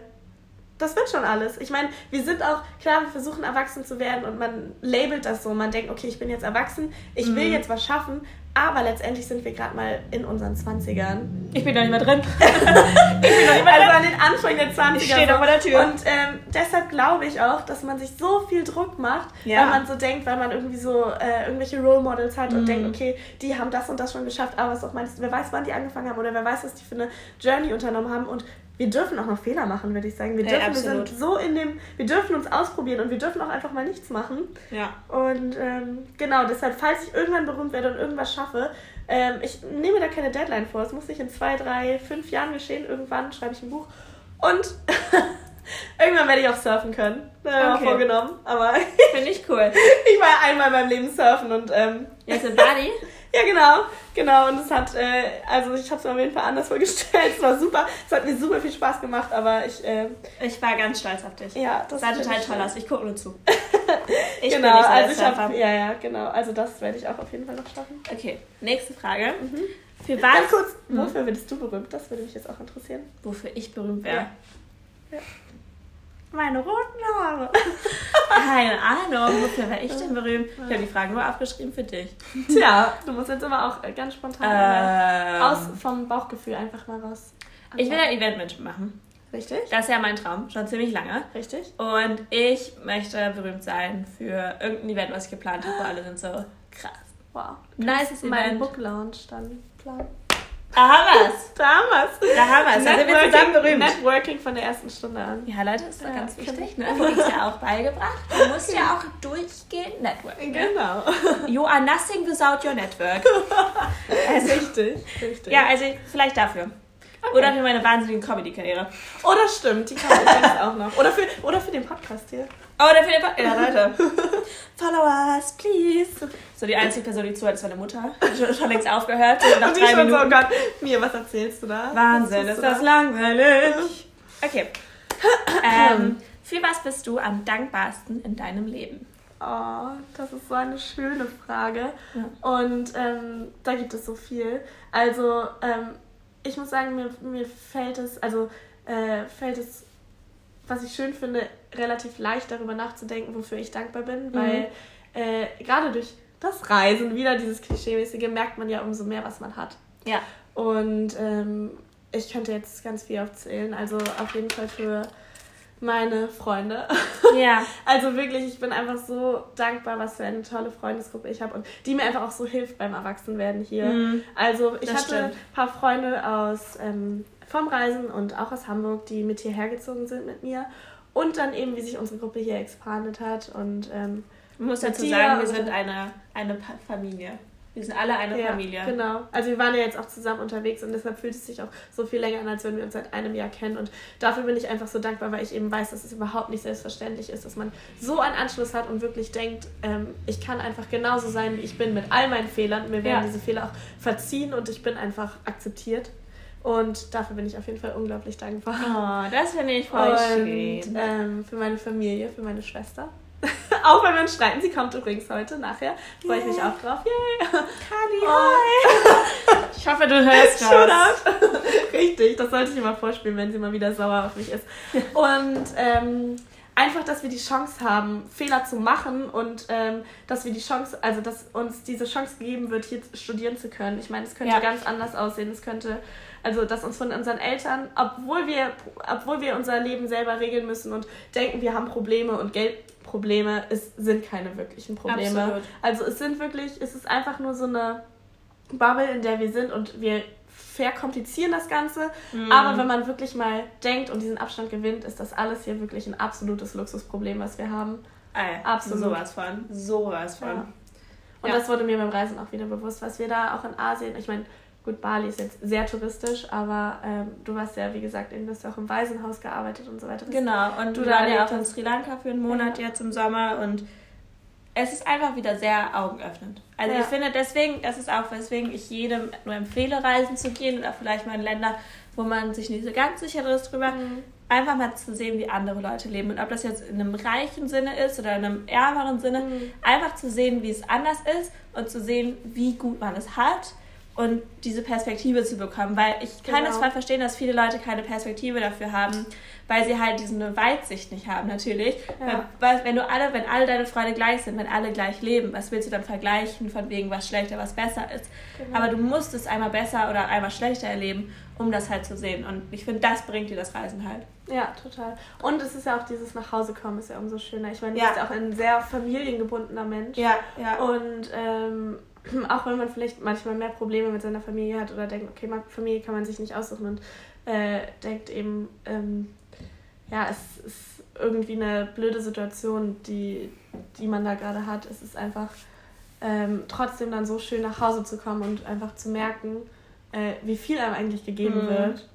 das wird schon alles. Ich meine, wir sind auch, klar, wir versuchen erwachsen zu werden und man labelt das so. Man denkt, okay, ich bin jetzt erwachsen, ich will mhm. jetzt was schaffen, aber letztendlich sind wir gerade mal in unseren 20ern. Ich bin noch nicht mehr drin. ich bin noch nicht mehr also drin. An den Anfang der 20er. Ich stehe so. vor der Tür. Und ähm, deshalb glaube ich auch, dass man sich so viel Druck macht, ja. weil man so denkt, weil man irgendwie so äh, irgendwelche Role Models hat mhm. und denkt, okay, die haben das und das schon geschafft, aber was auch meinst, wer weiß, wann die angefangen haben oder wer weiß, was die für eine Journey unternommen haben und wir dürfen auch noch Fehler machen, würde ich sagen. Wir, dürfen, ja, wir sind so in dem, wir dürfen uns ausprobieren und wir dürfen auch einfach mal nichts machen. Ja. Und ähm, genau, deshalb, falls ich irgendwann berühmt werde und irgendwas schaffe, ähm, ich nehme da keine Deadline vor. Es muss nicht in zwei, drei, fünf Jahren geschehen. Irgendwann schreibe ich ein Buch. Und irgendwann werde ich auch surfen können. Da okay. vorgenommen. Aber finde ich cool. ich war einmal in meinem Leben surfen und ähm, Jetzt in Bali? Ja, genau, genau. Und es hat, äh, also ich habe es mir auf jeden Fall anders vorgestellt. Es war super. Es hat mir super viel Spaß gemacht, aber ich. Äh, ich war ganz stolz auf dich. Ja, das sah total toll aus. Ich gucke nur zu. ich genau, so also ich habe, ja, ja, genau. Also das werde ich auch auf jeden Fall noch schaffen. Okay, nächste Frage. Mhm. Für was? Ganz kurz, mhm. wofür würdest du berühmt? Das würde mich jetzt auch interessieren. Wofür ich berühmt wäre? Ja. ja. Meine roten Haare. Keine Ahnung, wofür wäre ich denn berühmt? Ich habe die Fragen nur aufgeschrieben für dich. Tja, du musst jetzt aber auch ganz spontan ähm, aus vom Bauchgefühl einfach mal raus. Antworten. Ich will ja Eventmanagement machen. Richtig. Das ist ja mein Traum, schon ziemlich lange. Richtig. Und ich möchte berühmt sein für irgendein Event, was ich geplant habe, wo alle sind so krass. Wow. Nice Event. Mein Book Launch dann planen. Da haben wir's. Da haben wir's. Da haben wir's. Da sind wir zusammen berühmt. Networking von der ersten Stunde an. Ja, Leute, ist doch ja, ganz wichtig. Ne? Wurde ja auch beigebracht. Du musst ja auch durchgehend networken. Ne? Genau. You are nothing without your network. Also, richtig, richtig. Ja, also vielleicht dafür. Oder für meine wahnsinnige Comedy-Karriere. Oder stimmt, die kann ich auch noch. Oder für, oder für den Podcast hier. Oder für den Podcast. Ja, Leute. Follow us, please. So, die einzige Person, die zuhört, ist meine Mutter. Schon, schon längst aufgehört. Nach Und drei Minuten. So, oh Gott, mir, was erzählst du da? Wahnsinn, ist das da? langweilig. Okay. ähm, für was bist du am dankbarsten in deinem Leben? Oh, das ist so eine schöne Frage. Ja. Und ähm, da gibt es so viel. Also, ähm, ich muss sagen, mir, mir fällt es, also äh, fällt es, was ich schön finde, relativ leicht darüber nachzudenken, wofür ich dankbar bin, mhm. weil äh, gerade durch das Reisen, wieder dieses Klischeemäßige, merkt man ja umso mehr, was man hat. Ja. Und ähm, ich könnte jetzt ganz viel aufzählen, also auf jeden Fall für meine Freunde. Ja. Also wirklich, ich bin einfach so dankbar, was für eine tolle Freundesgruppe ich habe und die mir einfach auch so hilft beim Erwachsenwerden hier. Mm, also ich hatte stimmt. ein paar Freunde aus ähm, vom Reisen und auch aus Hamburg, die mit hierher gezogen sind mit mir. Und dann eben, wie sich unsere Gruppe hier expandiert hat. Und ähm, ich muss dazu sagen, wir sind eine, eine Familie. Wir sind alle eine ja, Familie. Genau. Also wir waren ja jetzt auch zusammen unterwegs und deshalb fühlt es sich auch so viel länger an, als wenn wir uns seit einem Jahr kennen. Und dafür bin ich einfach so dankbar, weil ich eben weiß, dass es überhaupt nicht selbstverständlich ist, dass man so einen Anschluss hat und wirklich denkt, ähm, ich kann einfach genauso sein, wie ich bin, mit all meinen Fehlern. Mir werden ja. diese Fehler auch verziehen und ich bin einfach akzeptiert. Und dafür bin ich auf jeden Fall unglaublich dankbar. Oh, das finde ich voll und, schön. Ähm, für meine Familie, für meine Schwester. auch wenn wir uns streiten. Sie kommt übrigens heute nachher. Freue ich mich auch drauf. Yay! Kali, hi! ich hoffe, du hörst das. Richtig, das sollte ich immer vorspielen, wenn sie mal wieder sauer auf mich ist. Und ähm, einfach, dass wir die Chance haben, Fehler zu machen und ähm, dass wir die Chance, also dass uns diese Chance gegeben wird, hier studieren zu können. Ich meine, es könnte ja. ganz anders aussehen. Es könnte, also dass uns von unseren Eltern, obwohl wir, obwohl wir unser Leben selber regeln müssen und denken, wir haben Probleme und Geldprobleme, es sind keine wirklichen Probleme. Absolut. Also es sind wirklich, es ist einfach nur so eine Bubble, in der wir sind und wir verkomplizieren das Ganze. Mhm. Aber wenn man wirklich mal denkt und diesen Abstand gewinnt, ist das alles hier wirklich ein absolutes Luxusproblem, was wir haben. Ey, Absolut. Sowas von. Sowas von. Ja. Und ja. das wurde mir beim Reisen auch wieder bewusst, was wir da auch in Asien, ich meine, gut, Bali ist jetzt sehr touristisch, aber ähm, du warst ja, wie gesagt, eben, hast du auch im Waisenhaus gearbeitet und so weiter. Genau, und du, du warst ja auch in Sri Lanka für einen Monat ja. jetzt im Sommer und es ist einfach wieder sehr augenöffnend. Also ja. ich finde deswegen, das ist auch, weswegen ich jedem nur empfehle, reisen zu gehen oder vielleicht mal in Länder, wo man sich nicht so ganz sicher ist drüber, mhm. einfach mal zu sehen, wie andere Leute leben. Und ob das jetzt in einem reichen Sinne ist oder in einem ärmeren Sinne, mhm. einfach zu sehen, wie es anders ist und zu sehen, wie gut man es hat und diese Perspektive zu bekommen. Weil ich kann genau. es zwar verstehen, dass viele Leute keine Perspektive dafür haben, weil sie halt diese Weitsicht nicht haben, natürlich. Ja. Weil, wenn du alle, wenn alle deine Freunde gleich sind, wenn alle gleich leben, was willst du dann vergleichen von wegen, was schlechter, was besser ist? Genau. Aber du musst es einmal besser oder einmal schlechter erleben, um das halt zu sehen. Und ich finde, das bringt dir das Reisen halt. Ja, total. Und es ist ja auch dieses Nachhausekommen ist ja umso schöner. Ich meine, du ja. bist auch ein sehr familiengebundener Mensch. Ja, ja. Und ähm, auch wenn man vielleicht manchmal mehr Probleme mit seiner Familie hat oder denkt, okay, Familie kann man sich nicht aussuchen und äh, denkt eben, ähm, ja, es ist irgendwie eine blöde Situation, die, die man da gerade hat. Es ist einfach ähm, trotzdem dann so schön nach Hause zu kommen und einfach zu merken, äh, wie viel einem eigentlich gegeben mhm. wird.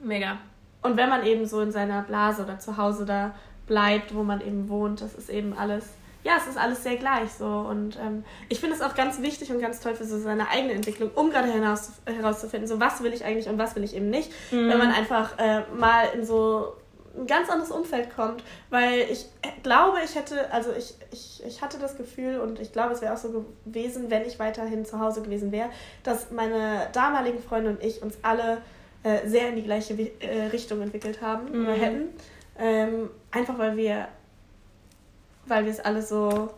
Mega. Und wenn man eben so in seiner Blase oder zu Hause da bleibt, wo man eben wohnt, das ist eben alles, ja, es ist alles sehr gleich so. Und ähm, ich finde es auch ganz wichtig und ganz toll für so seine eigene Entwicklung, um gerade herauszufinden, so was will ich eigentlich und was will ich eben nicht. Mhm. Wenn man einfach äh, mal in so ein ganz anderes Umfeld kommt, weil ich glaube, ich hätte, also ich, ich, ich hatte das Gefühl und ich glaube, es wäre auch so gewesen, wenn ich weiterhin zu Hause gewesen wäre, dass meine damaligen Freunde und ich uns alle äh, sehr in die gleiche äh, Richtung entwickelt haben mhm. oder hätten. Ähm, einfach weil wir, weil wir es alle so,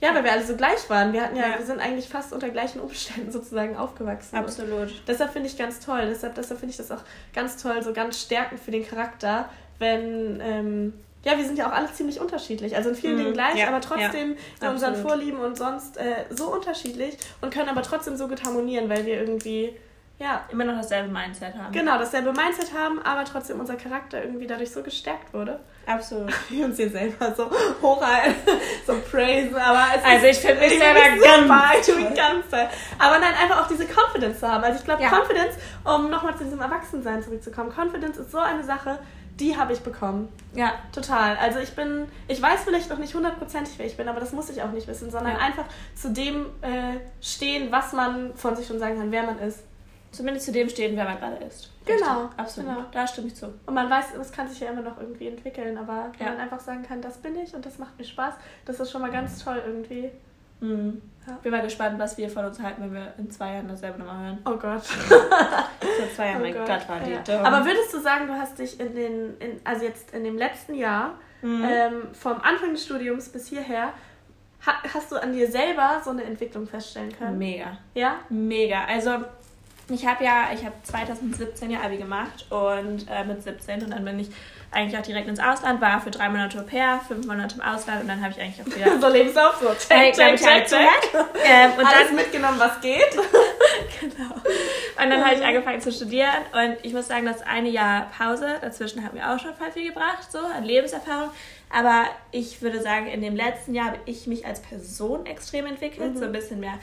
ja, weil wir alle so gleich waren. Wir hatten ja, ja. wir sind eigentlich fast unter gleichen Umständen sozusagen aufgewachsen. Absolut. Und deshalb finde ich ganz toll. Deshalb, deshalb finde ich das auch ganz toll, so ganz stärkend für den Charakter, wenn, ähm, ja, wir sind ja auch alle ziemlich unterschiedlich. Also in vielen mhm. Dingen gleich, ja, aber trotzdem ja, in unseren Vorlieben und sonst äh, so unterschiedlich und können aber trotzdem so gut harmonieren, weil wir irgendwie, ja. Immer noch dasselbe Mindset haben. Genau, dasselbe Mindset haben, aber trotzdem unser Charakter irgendwie dadurch so gestärkt wurde. Absolut. Wir uns hier selber so hochhalten, so praisen, aber es Also ich finde mich selber ganz toll. ganz toll. Aber nein, einfach auch diese Confidence zu haben. Also ich glaube, ja. Confidence, um nochmal zu diesem Erwachsensein zurückzukommen, Confidence ist so eine Sache, die habe ich bekommen. Ja, total. Also ich bin, ich weiß vielleicht noch nicht hundertprozentig, wer ich bin, aber das muss ich auch nicht wissen, sondern ja. einfach zu dem äh, stehen, was man von sich schon sagen kann, wer man ist. Zumindest zu dem stehen, wer man gerade ist. Genau. Absolut. Genau. Da stimme ich zu. Und man weiß, es kann sich ja immer noch irgendwie entwickeln, aber wenn ja. man einfach sagen kann, das bin ich und das macht mir Spaß, das ist schon mal ganz toll irgendwie. Mhm. Ja. Bin mal gespannt, was wir von uns halten, wenn wir in zwei Jahren dasselbe nochmal hören. Oh Gott. Vor zwei Jahren, oh mein Gott, Gott war die ja. dumm. Aber würdest du sagen, du hast dich in den, in, also jetzt in dem letzten Jahr, mhm. ähm, vom Anfang des Studiums bis hierher, ha, hast du an dir selber so eine Entwicklung feststellen können? Mega. Ja? Mega. Also ich habe ja, ich habe 2017 ja Abi gemacht und äh, mit 17 und dann bin ich eigentlich auch direkt ins Ausland, war für drei Monate Au pair, fünf Monate im Ausland und dann habe ich eigentlich auch wieder... so Lebenslauf, so check, check, check, check. Ähm, und Alles dann, mitgenommen, was geht. genau. Und dann habe ich angefangen zu studieren und ich muss sagen, das eine Jahr Pause dazwischen hat mir auch schon voll viel gebracht, so an Lebenserfahrung. Aber ich würde sagen, in dem letzten Jahr habe ich mich als Person extrem entwickelt, mhm. so ein bisschen mehr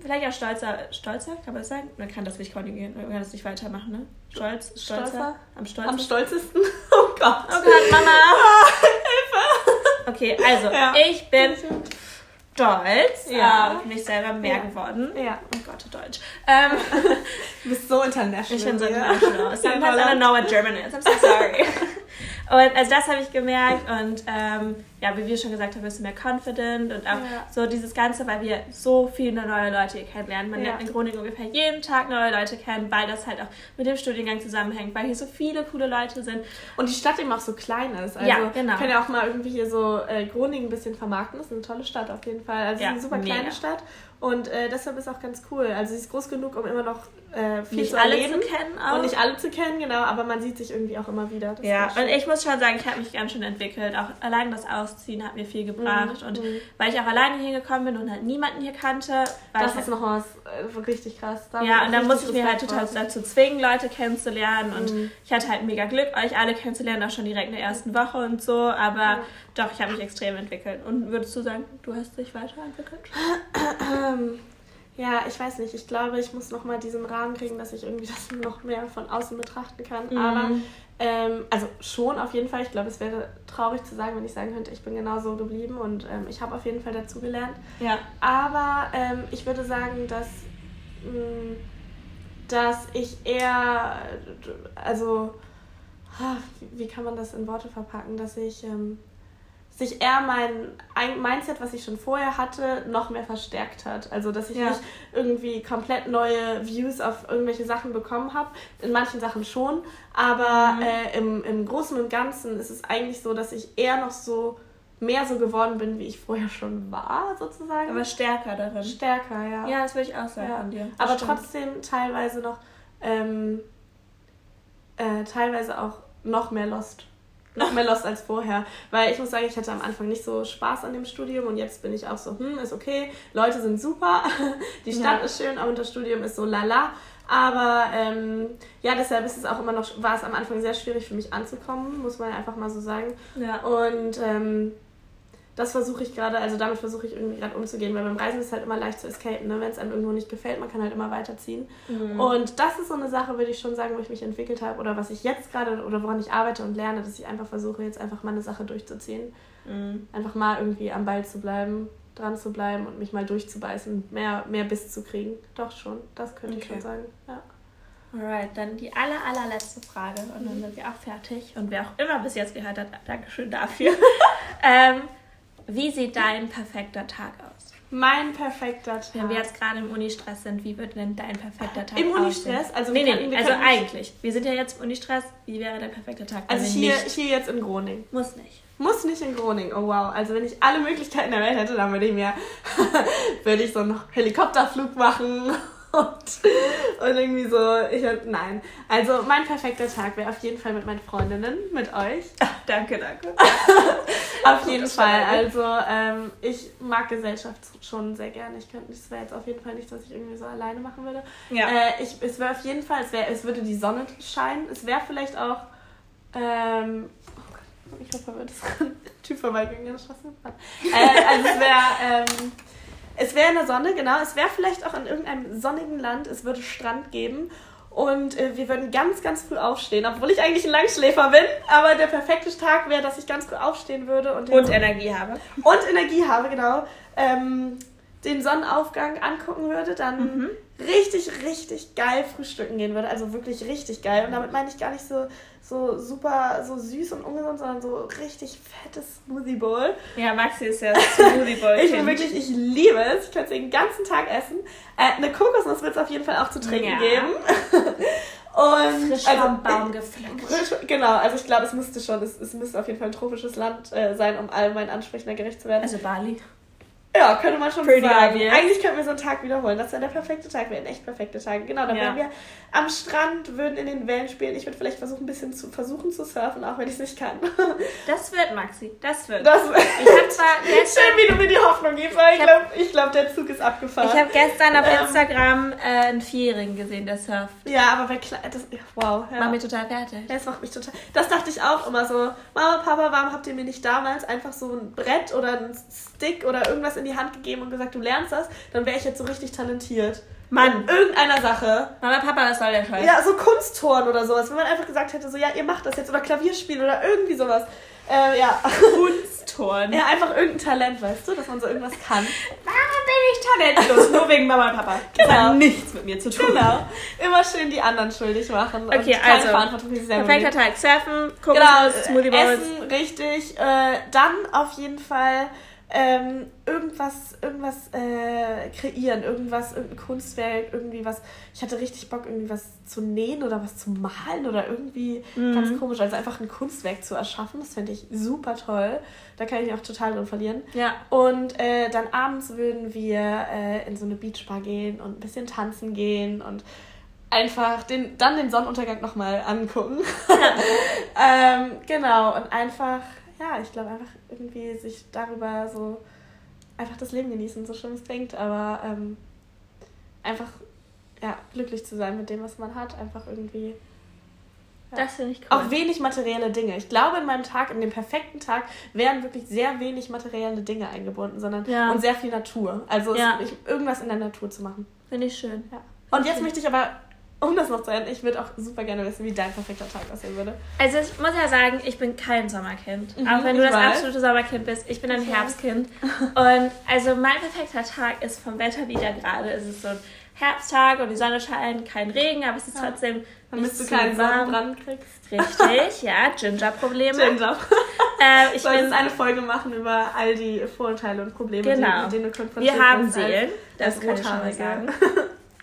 vielleicht auch stolzer, stolzer, kann man das sagen? Man kann das nicht konjugieren, man kann das nicht weitermachen, ne? Stolz, stolzer, stolzer? am stolzesten. Am stolzesten? Oh Gott. Oh Gott, Mama. Hilfe. Okay, also, ja. ich bin stolz ja. auf mich selber mehr ja. geworden. Ja. Oh Gott, Deutsch. Ähm, du bist so international. Ich bin so international. Sometimes I don't know what German is. I'm so sorry. und also das habe ich gemerkt und ähm, ja, wie wir schon gesagt haben, bist du mehr confident und auch Ja. so dieses Ganze, weil wir so viele neue Leute hier kennenlernen. Man Ja. lernt in Groningen ungefähr jeden Tag neue Leute kennen, weil das halt auch mit dem Studiengang zusammenhängt, weil hier so viele coole Leute sind. Und die Stadt eben auch so klein ist. Also Ja, genau. Wir können ja auch mal irgendwie hier so äh, Groningen ein bisschen vermarkten. Das ist eine tolle Stadt auf jeden Fall. Also es Ja, ist eine super kleine mega. Stadt. Und äh, deshalb ist auch ganz cool. Also sie ist groß genug, um immer noch äh, viel Nicht zu alle erleben. zu kennen auch. Und nicht alle zu kennen, genau. Aber man sieht sich irgendwie auch immer wieder. Das Ja, und ich muss schon sagen, ich habe mich ganz schön entwickelt. Auch allein das Ausziehen hat mir viel gebracht. Mhm, Und mhm. weil ich auch alleine hingekommen bin und halt niemanden hier kannte, das ist noch was äh, richtig krass. Da Ja, und dann musste ich mir halt total dazu zwingen, Leute kennenzulernen. Und Mhm. ich hatte halt mega Glück, euch alle kennenzulernen, auch schon direkt in der ersten Woche und so. Aber doch, ich habe mich extrem entwickelt. Und würdest du sagen, du hast dich weiterentwickelt? Ähm, ja, ich weiß nicht. Ich glaube, ich muss noch mal diesen Rahmen kriegen, dass ich irgendwie das noch mehr von außen betrachten kann. Mhm. Aber, ähm, also schon auf jeden Fall. Ich glaube, es wäre traurig zu sagen, wenn ich sagen könnte, ich bin genauso geblieben und ähm, ich habe auf jeden Fall dazugelernt. Ja. Aber ähm, ich würde sagen, dass, mh, dass ich eher, also, wie wie kann man das in Worte verpacken, dass ich ähm, sich eher mein ein Mindset, was ich schon vorher hatte, noch mehr verstärkt hat. Also, dass ich Ja. nicht irgendwie komplett neue Views auf irgendwelche Sachen bekommen habe. In manchen Sachen schon. Aber Mhm. äh, im, im Großen und Ganzen ist es eigentlich so, dass ich eher noch so mehr so geworden bin, wie ich vorher schon war, sozusagen. Aber stärker darin. stärker, ja. Ja, das würde ich auch sagen Ja. von dir. Das Aber stimmt. trotzdem teilweise noch, ähm, äh, teilweise auch noch mehr Lost. Noch mehr Lost als vorher. Weil ich muss sagen, ich hatte am Anfang nicht so Spaß an dem Studium und jetzt bin ich auch so, hm, ist okay, Leute sind super, die Stadt Ja. ist schön, aber das Studium ist so lala. Aber ähm, ja, deshalb ist es auch immer noch, war es am Anfang sehr schwierig für mich anzukommen, muss man einfach mal so sagen. Ja. Und ähm, das versuche ich gerade, also damit versuche ich irgendwie gerade umzugehen, weil beim Reisen ist es halt immer leicht zu escapen, ne? wenn es einem irgendwo nicht gefällt, man kann halt immer weiterziehen. Mhm. Und das ist so eine Sache, würde ich schon sagen, wo ich mich entwickelt habe oder was ich jetzt gerade oder woran ich arbeite und lerne, dass ich einfach versuche, jetzt einfach mal eine Sache durchzuziehen. Mhm. Einfach mal irgendwie am Ball zu bleiben, dran zu bleiben und mich mal durchzubeißen, mehr, mehr Biss zu kriegen. Doch schon, das könnte ich Okay. schon sagen. Ja. Alright, dann die aller, allerletzte Frage und dann sind wir auch fertig. Und wer auch immer bis jetzt gehört hat, Dankeschön dafür. ähm, wie sieht dein perfekter Tag aus? Mein perfekter Tag. Wenn wir jetzt gerade im Unistress sind, wie würde denn dein perfekter Tag Im? Unistress? Also nee, nee, können- also eigentlich. Wir sind ja jetzt im Unistress. Wie wäre dein perfekter Tag? also hier, nicht- hier jetzt in Groningen. Muss nicht. Muss nicht in Groningen. Oh wow. Also wenn ich alle Möglichkeiten der Welt hätte, dann würde ich mir würde ich so einen Helikopterflug machen und, und irgendwie so. Ich, nein. Also mein perfekter Tag wäre auf jeden Fall mit meinen Freundinnen, mit euch. Danke, danke. Auf jeden das Fall. Also ähm, ich mag Gesellschaft schon sehr gerne. Ich könnte, das wäre jetzt auf jeden Fall nichts, was ich irgendwie so alleine machen würde. Ja. Äh, ich, es wäre auf jeden Fall, es, wär, es würde die Sonne scheinen. Es wäre vielleicht auch. Ähm, oh Gott, ich bin verwirrt. ist ein Typ vorbeigegangen der Straße. Äh, also es wäre. Ähm, es wäre in der Sonne, genau. Es wäre vielleicht auch in irgendeinem sonnigen Land. Es würde Strand geben. Und äh, wir würden ganz, ganz früh aufstehen, obwohl ich eigentlich ein Langschläfer bin. Aber der perfekte Tag wäre, dass ich ganz früh aufstehen würde und, Und Energie habe. und Energie habe, genau, ähm, den Sonnenaufgang angucken würde, dann Mhm. richtig, richtig geil frühstücken gehen würde. Also wirklich richtig geil. Und damit meine ich gar nicht so, so super, so süß und ungesund, sondern so richtig fettes Smoothie Bowl. Ja, Maxi ist ja Smoothie Boy. Ich bin wirklich, ich liebe es. Ich könnte es den ganzen Tag essen. Äh, eine Kokosnuss wird es auf jeden Fall auch zu trinken Ja. geben. Und frisch also, vom Baum gepflückt. Frisch, genau, also ich glaube, es müsste schon, es, es müsste auf jeden Fall ein tropisches Land äh, sein, um all meinen Ansprüchen gerecht zu werden. Also Bali. Ja, könnte man schon Pretty sagen. obvious. Eigentlich könnten wir so einen Tag wiederholen. Das wäre der perfekte Tag, wäre ein echt perfekter Tag. Genau, dann Ja. wären wir am Strand, würden in den Wellen spielen. Ich würde vielleicht versuchen, ein bisschen zu versuchen zu surfen, auch wenn ich es nicht kann. Das wird, Maxi. Das wird. Das ich habe zwar gestern, Schön, wie du mir die Hoffnung gibst, weil ich Ich glaube, ich glaub, der Zug ist abgefahren. ich hab gestern auf Ähm. Instagram äh, einen Vierjährigen gesehen, der surft. ja, aber bei Kle das, wow. Ja. War mir total fertig. Das macht mich total. Das dachte ich auch immer so. Mama, Papa, warum habt ihr mir nicht damals einfach so ein Brett oder einen Stick oder irgendwas in die Hand gegeben und gesagt, du lernst das? Dann wäre ich jetzt so richtig talentiert. Mann. In irgendeiner Sache. Mama, Papa, was soll der Scheiß? Ja, so Kunstturnen oder sowas. Wenn man einfach gesagt hätte, so, ja, ihr macht das jetzt oder Klavierspielen oder irgendwie sowas. Äh, ja. Kunstturnen. ja, einfach irgendein Talent, weißt du, dass man so irgendwas kann. Warum bin ich talentlos, nur wegen Mama und Papa. Das Genau. hat nichts mit mir zu tun. Genau. Immer schön die anderen schuldig machen. und Okay, keine also, Verantwortung Perfekter. Tag. Surfen, Genau, Kokosnuss, Smoothie. Essen, richtig. Äh, dann auf jeden Fall ähm, irgendwas, irgendwas äh, kreieren, irgendwas, irgendein Kunstwerk, irgendwie was. Ich hatte richtig Bock, irgendwie was zu nähen oder was zu malen oder irgendwie Mhm. ganz komisch. Also einfach ein Kunstwerk zu erschaffen, das fände ich super toll. Da kann ich mich auch total drin verlieren. Ja. Und äh, dann abends würden wir äh, in so eine Beachbar gehen und ein bisschen tanzen gehen und einfach den, dann den Sonnenuntergang nochmal angucken. ähm, genau, und einfach, ja, ich glaube einfach irgendwie sich darüber so einfach das Leben genießen, so schlimm es klingt, aber ähm, einfach ja, glücklich zu sein mit dem, was man hat, einfach irgendwie. Ja. Das finde ich cool. Auch wenig materielle Dinge. Ich glaube, in meinem Tag, in dem perfekten Tag, wären wirklich sehr wenig materielle Dinge eingebunden, sondern Ja. und sehr viel Natur. Also es- Ja. ich, irgendwas in der Natur zu machen. Finde ich schön. Ja. Und jetzt möchte ich aber, um das noch zu enden, ich würde auch super gerne wissen, wie dein perfekter Tag aussehen würde. Also ich muss ja sagen, ich bin kein Sommerkind. Mhm, auch wenn du das weiß. absolute Sommerkind bist. Ich bin ein Ich. Herbstkind. Und also mein perfekter Tag ist vom Wetter wieder gerade. Es ist so ein Herbsttag und die Sonne scheint, kein Regen, aber es ist Ja. trotzdem Damit nicht du keinen. Sonnenbrand kriegst. Richtig, ja, Ginger-Probleme. Ginger. Äh, ich wollte bin, eine Folge machen über all die Vorurteile und Probleme, Genau. die, mit denen du konfrontiert wir haben bist Seelen, das kann ich schon mal sagen.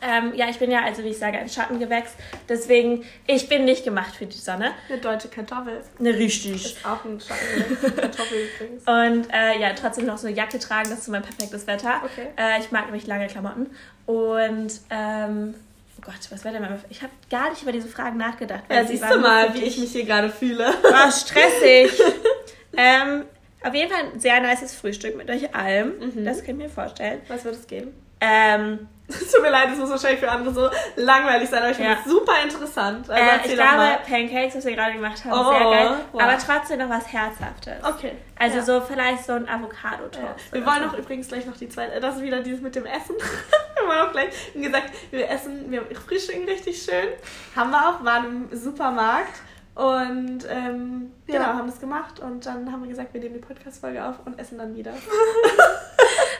Ähm, ja, ich bin ja, also wie ich sage, ein Schattengewächs. Deswegen, ich bin nicht gemacht für die Sonne. Eine deutsche Kartoffel. Ne, richtig. Ist auch ein Schatten. Kartoffel übrigens. Und äh, ja, trotzdem noch so eine Jacke tragen, das ist so mein perfektes Wetter. Okay. Äh, ich mag nämlich lange Klamotten. Und, ähm, oh Gott, was wäre denn mein Ich habe gar nicht über diese Fragen nachgedacht. weil Ja, sie siehst du mal, wie ich mich hier gerade fühle. Oh, stressig. ähm, auf jeden Fall ein sehr nices Frühstück mit euch allem. Mhm. Das könnt ihr mir vorstellen. Was wird es geben? Ähm, Es tut mir leid, es muss wahrscheinlich für andere so langweilig sein, aber ich finde Ja. es super interessant. Also äh, ich glaube, mal. Pancakes, was wir gerade gemacht haben, Oh, sehr geil. wow. Aber trotzdem noch was Herzhaftes. Okay. Also ja. so vielleicht so ein Avocado-Toast. Ja. Wir wollen so. auch übrigens gleich noch die zweite, das ist wieder dieses mit dem Essen. wir wollen auch gleich, wie gesagt, wir essen, wir frühstücken richtig schön. Haben wir auch, waren im Supermarkt und ähm, Ja. genau, haben das gemacht und dann haben wir gesagt, wir nehmen die Podcast-Folge auf und essen dann wieder.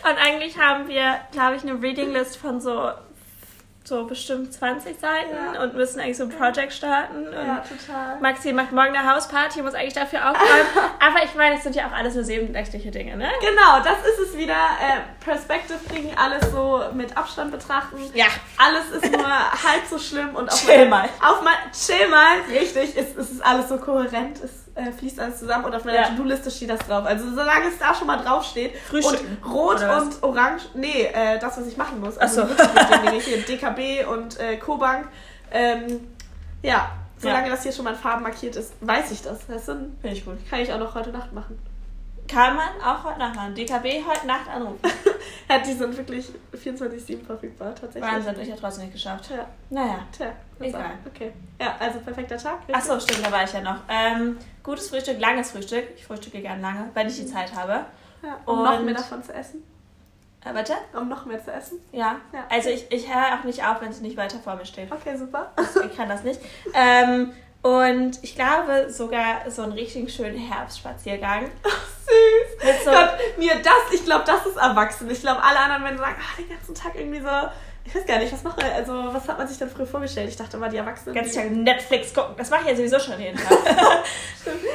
Und eigentlich haben wir, glaube ich, eine Reading List von so, so bestimmt 20 Seiten Ja. und müssen eigentlich so ein Project starten. Und total. Maxi macht morgen eine Hausparty, muss eigentlich dafür aufräumen. Aber ich meine, es sind ja auch alles nur nebensächliche Dinge, ne? Genau, das ist es wieder. Äh, Perspective bringen, alles so mit Abstand betrachten. Ja. Alles ist nur halb so schlimm und auf Chill mal. Auf mein, chill mal, richtig. Es, es ist alles so kohärent, es äh, fließt alles zusammen und auf meiner Ja. To-Do-Liste steht das drauf. Also solange es da schon mal drauf steht und rot und orange, nee, äh, das was ich machen muss. Also Ach so. hier DKB und äh, Cobank. Ähm, ja, solange das hier schon mal in Farben markiert ist, weiß ich das. Das sind, Finde ich gut. kann ich auch noch heute Nacht machen. Kann man auch heute Nacht machen. DKB heute Nacht anrufen. Ja, die sind wirklich 24-7 verfügbar, tatsächlich. Wahnsinn, ich habe trotzdem nicht geschafft. Tja, Naja. tja. Egal. Okay. Ja, also perfekter Tag. richtig? Ach so, stimmt, da war ich ja noch. Ähm, gutes Frühstück, langes Frühstück. Ich frühstücke gern lange, wenn ich die Zeit habe. Ja, um noch Und- mehr davon zu essen. Äh, warte? Um noch mehr zu essen. Ja. Ja. Also ich, ich höre auch nicht auf, wenn es nicht weiter vor mir steht. Okay, super. Ich kann das nicht. Ähm, und ich glaube sogar so einen richtig schönen Herbstspaziergang. So, Gott, mir das, ich glaube, das ist erwachsen. Ich glaube, alle anderen werden sagen, ah, den ganzen Tag irgendwie so, ich weiß gar nicht, was macht man, also was hat man sich dann früher vorgestellt? Ich dachte immer, die Erwachsenen. ganz Tag Netflix gucken. Das mache ich ja sowieso schon jeden Tag.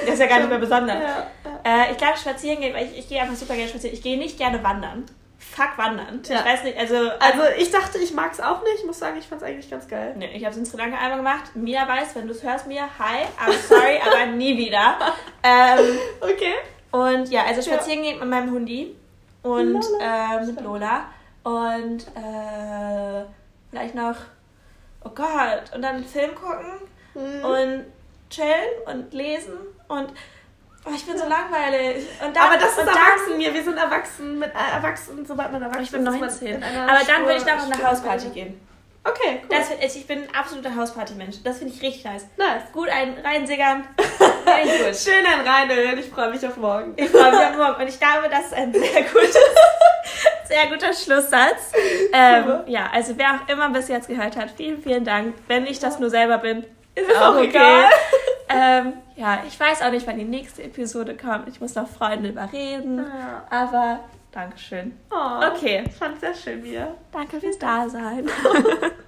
das ist ja gar nicht mehr besonders. Ja, ja. Äh, ich glaube, spazieren gehen, weil ich, ich gehe einfach super gerne spazieren. Ich gehe nicht gerne wandern. Fuck wandern. Ja. Ich weiß nicht, also. Also ich dachte, ich mag es auch nicht. Ich muss sagen, ich fand es eigentlich ganz geil. Nee, ich habe es in Sri Lanka einmal gemacht. Mia weiß, wenn du es hörst, Mia, hi, I'm sorry, aber nie wieder. Ähm, Okay. Und ja, also spazieren gehen mit meinem Hundi und äh, mit Lola. Und äh, vielleicht noch, oh Gott, und dann Film gucken Mhm. und chillen und lesen und oh, ich bin so langweilig. Und dann, Aber das ist erwachsen. Wir, wir sind erwachsen mit äh, erwachsen, sobald man erwachsen Ich bin ist, ist man 19. in einer Aber dann würde ich noch auf eine Hausparty gehen. Okay, cool. Das, ich bin ein absoluter Hausparty-Mensch. Das finde ich richtig nice. nice. Gut ein reinsiggern. Finde ich gut. Schön ein Reinhören. Ich freue mich auf morgen. Ich freue mich auf morgen. Und ich glaube, das ist ein sehr gutes, sehr guter Schlusssatz. Ähm, ja, also wer auch immer bis jetzt gehört hat, vielen, vielen Dank. Wenn ich das nur selber bin, Ist auch egal. ähm, ja, ich weiß auch nicht, wann die nächste Episode kommt. Ich muss noch Freunde überreden. Ja. Aber Dankeschön. Oh, Okay. Ich fand es sehr schön, Mia. Danke fürs Dasein.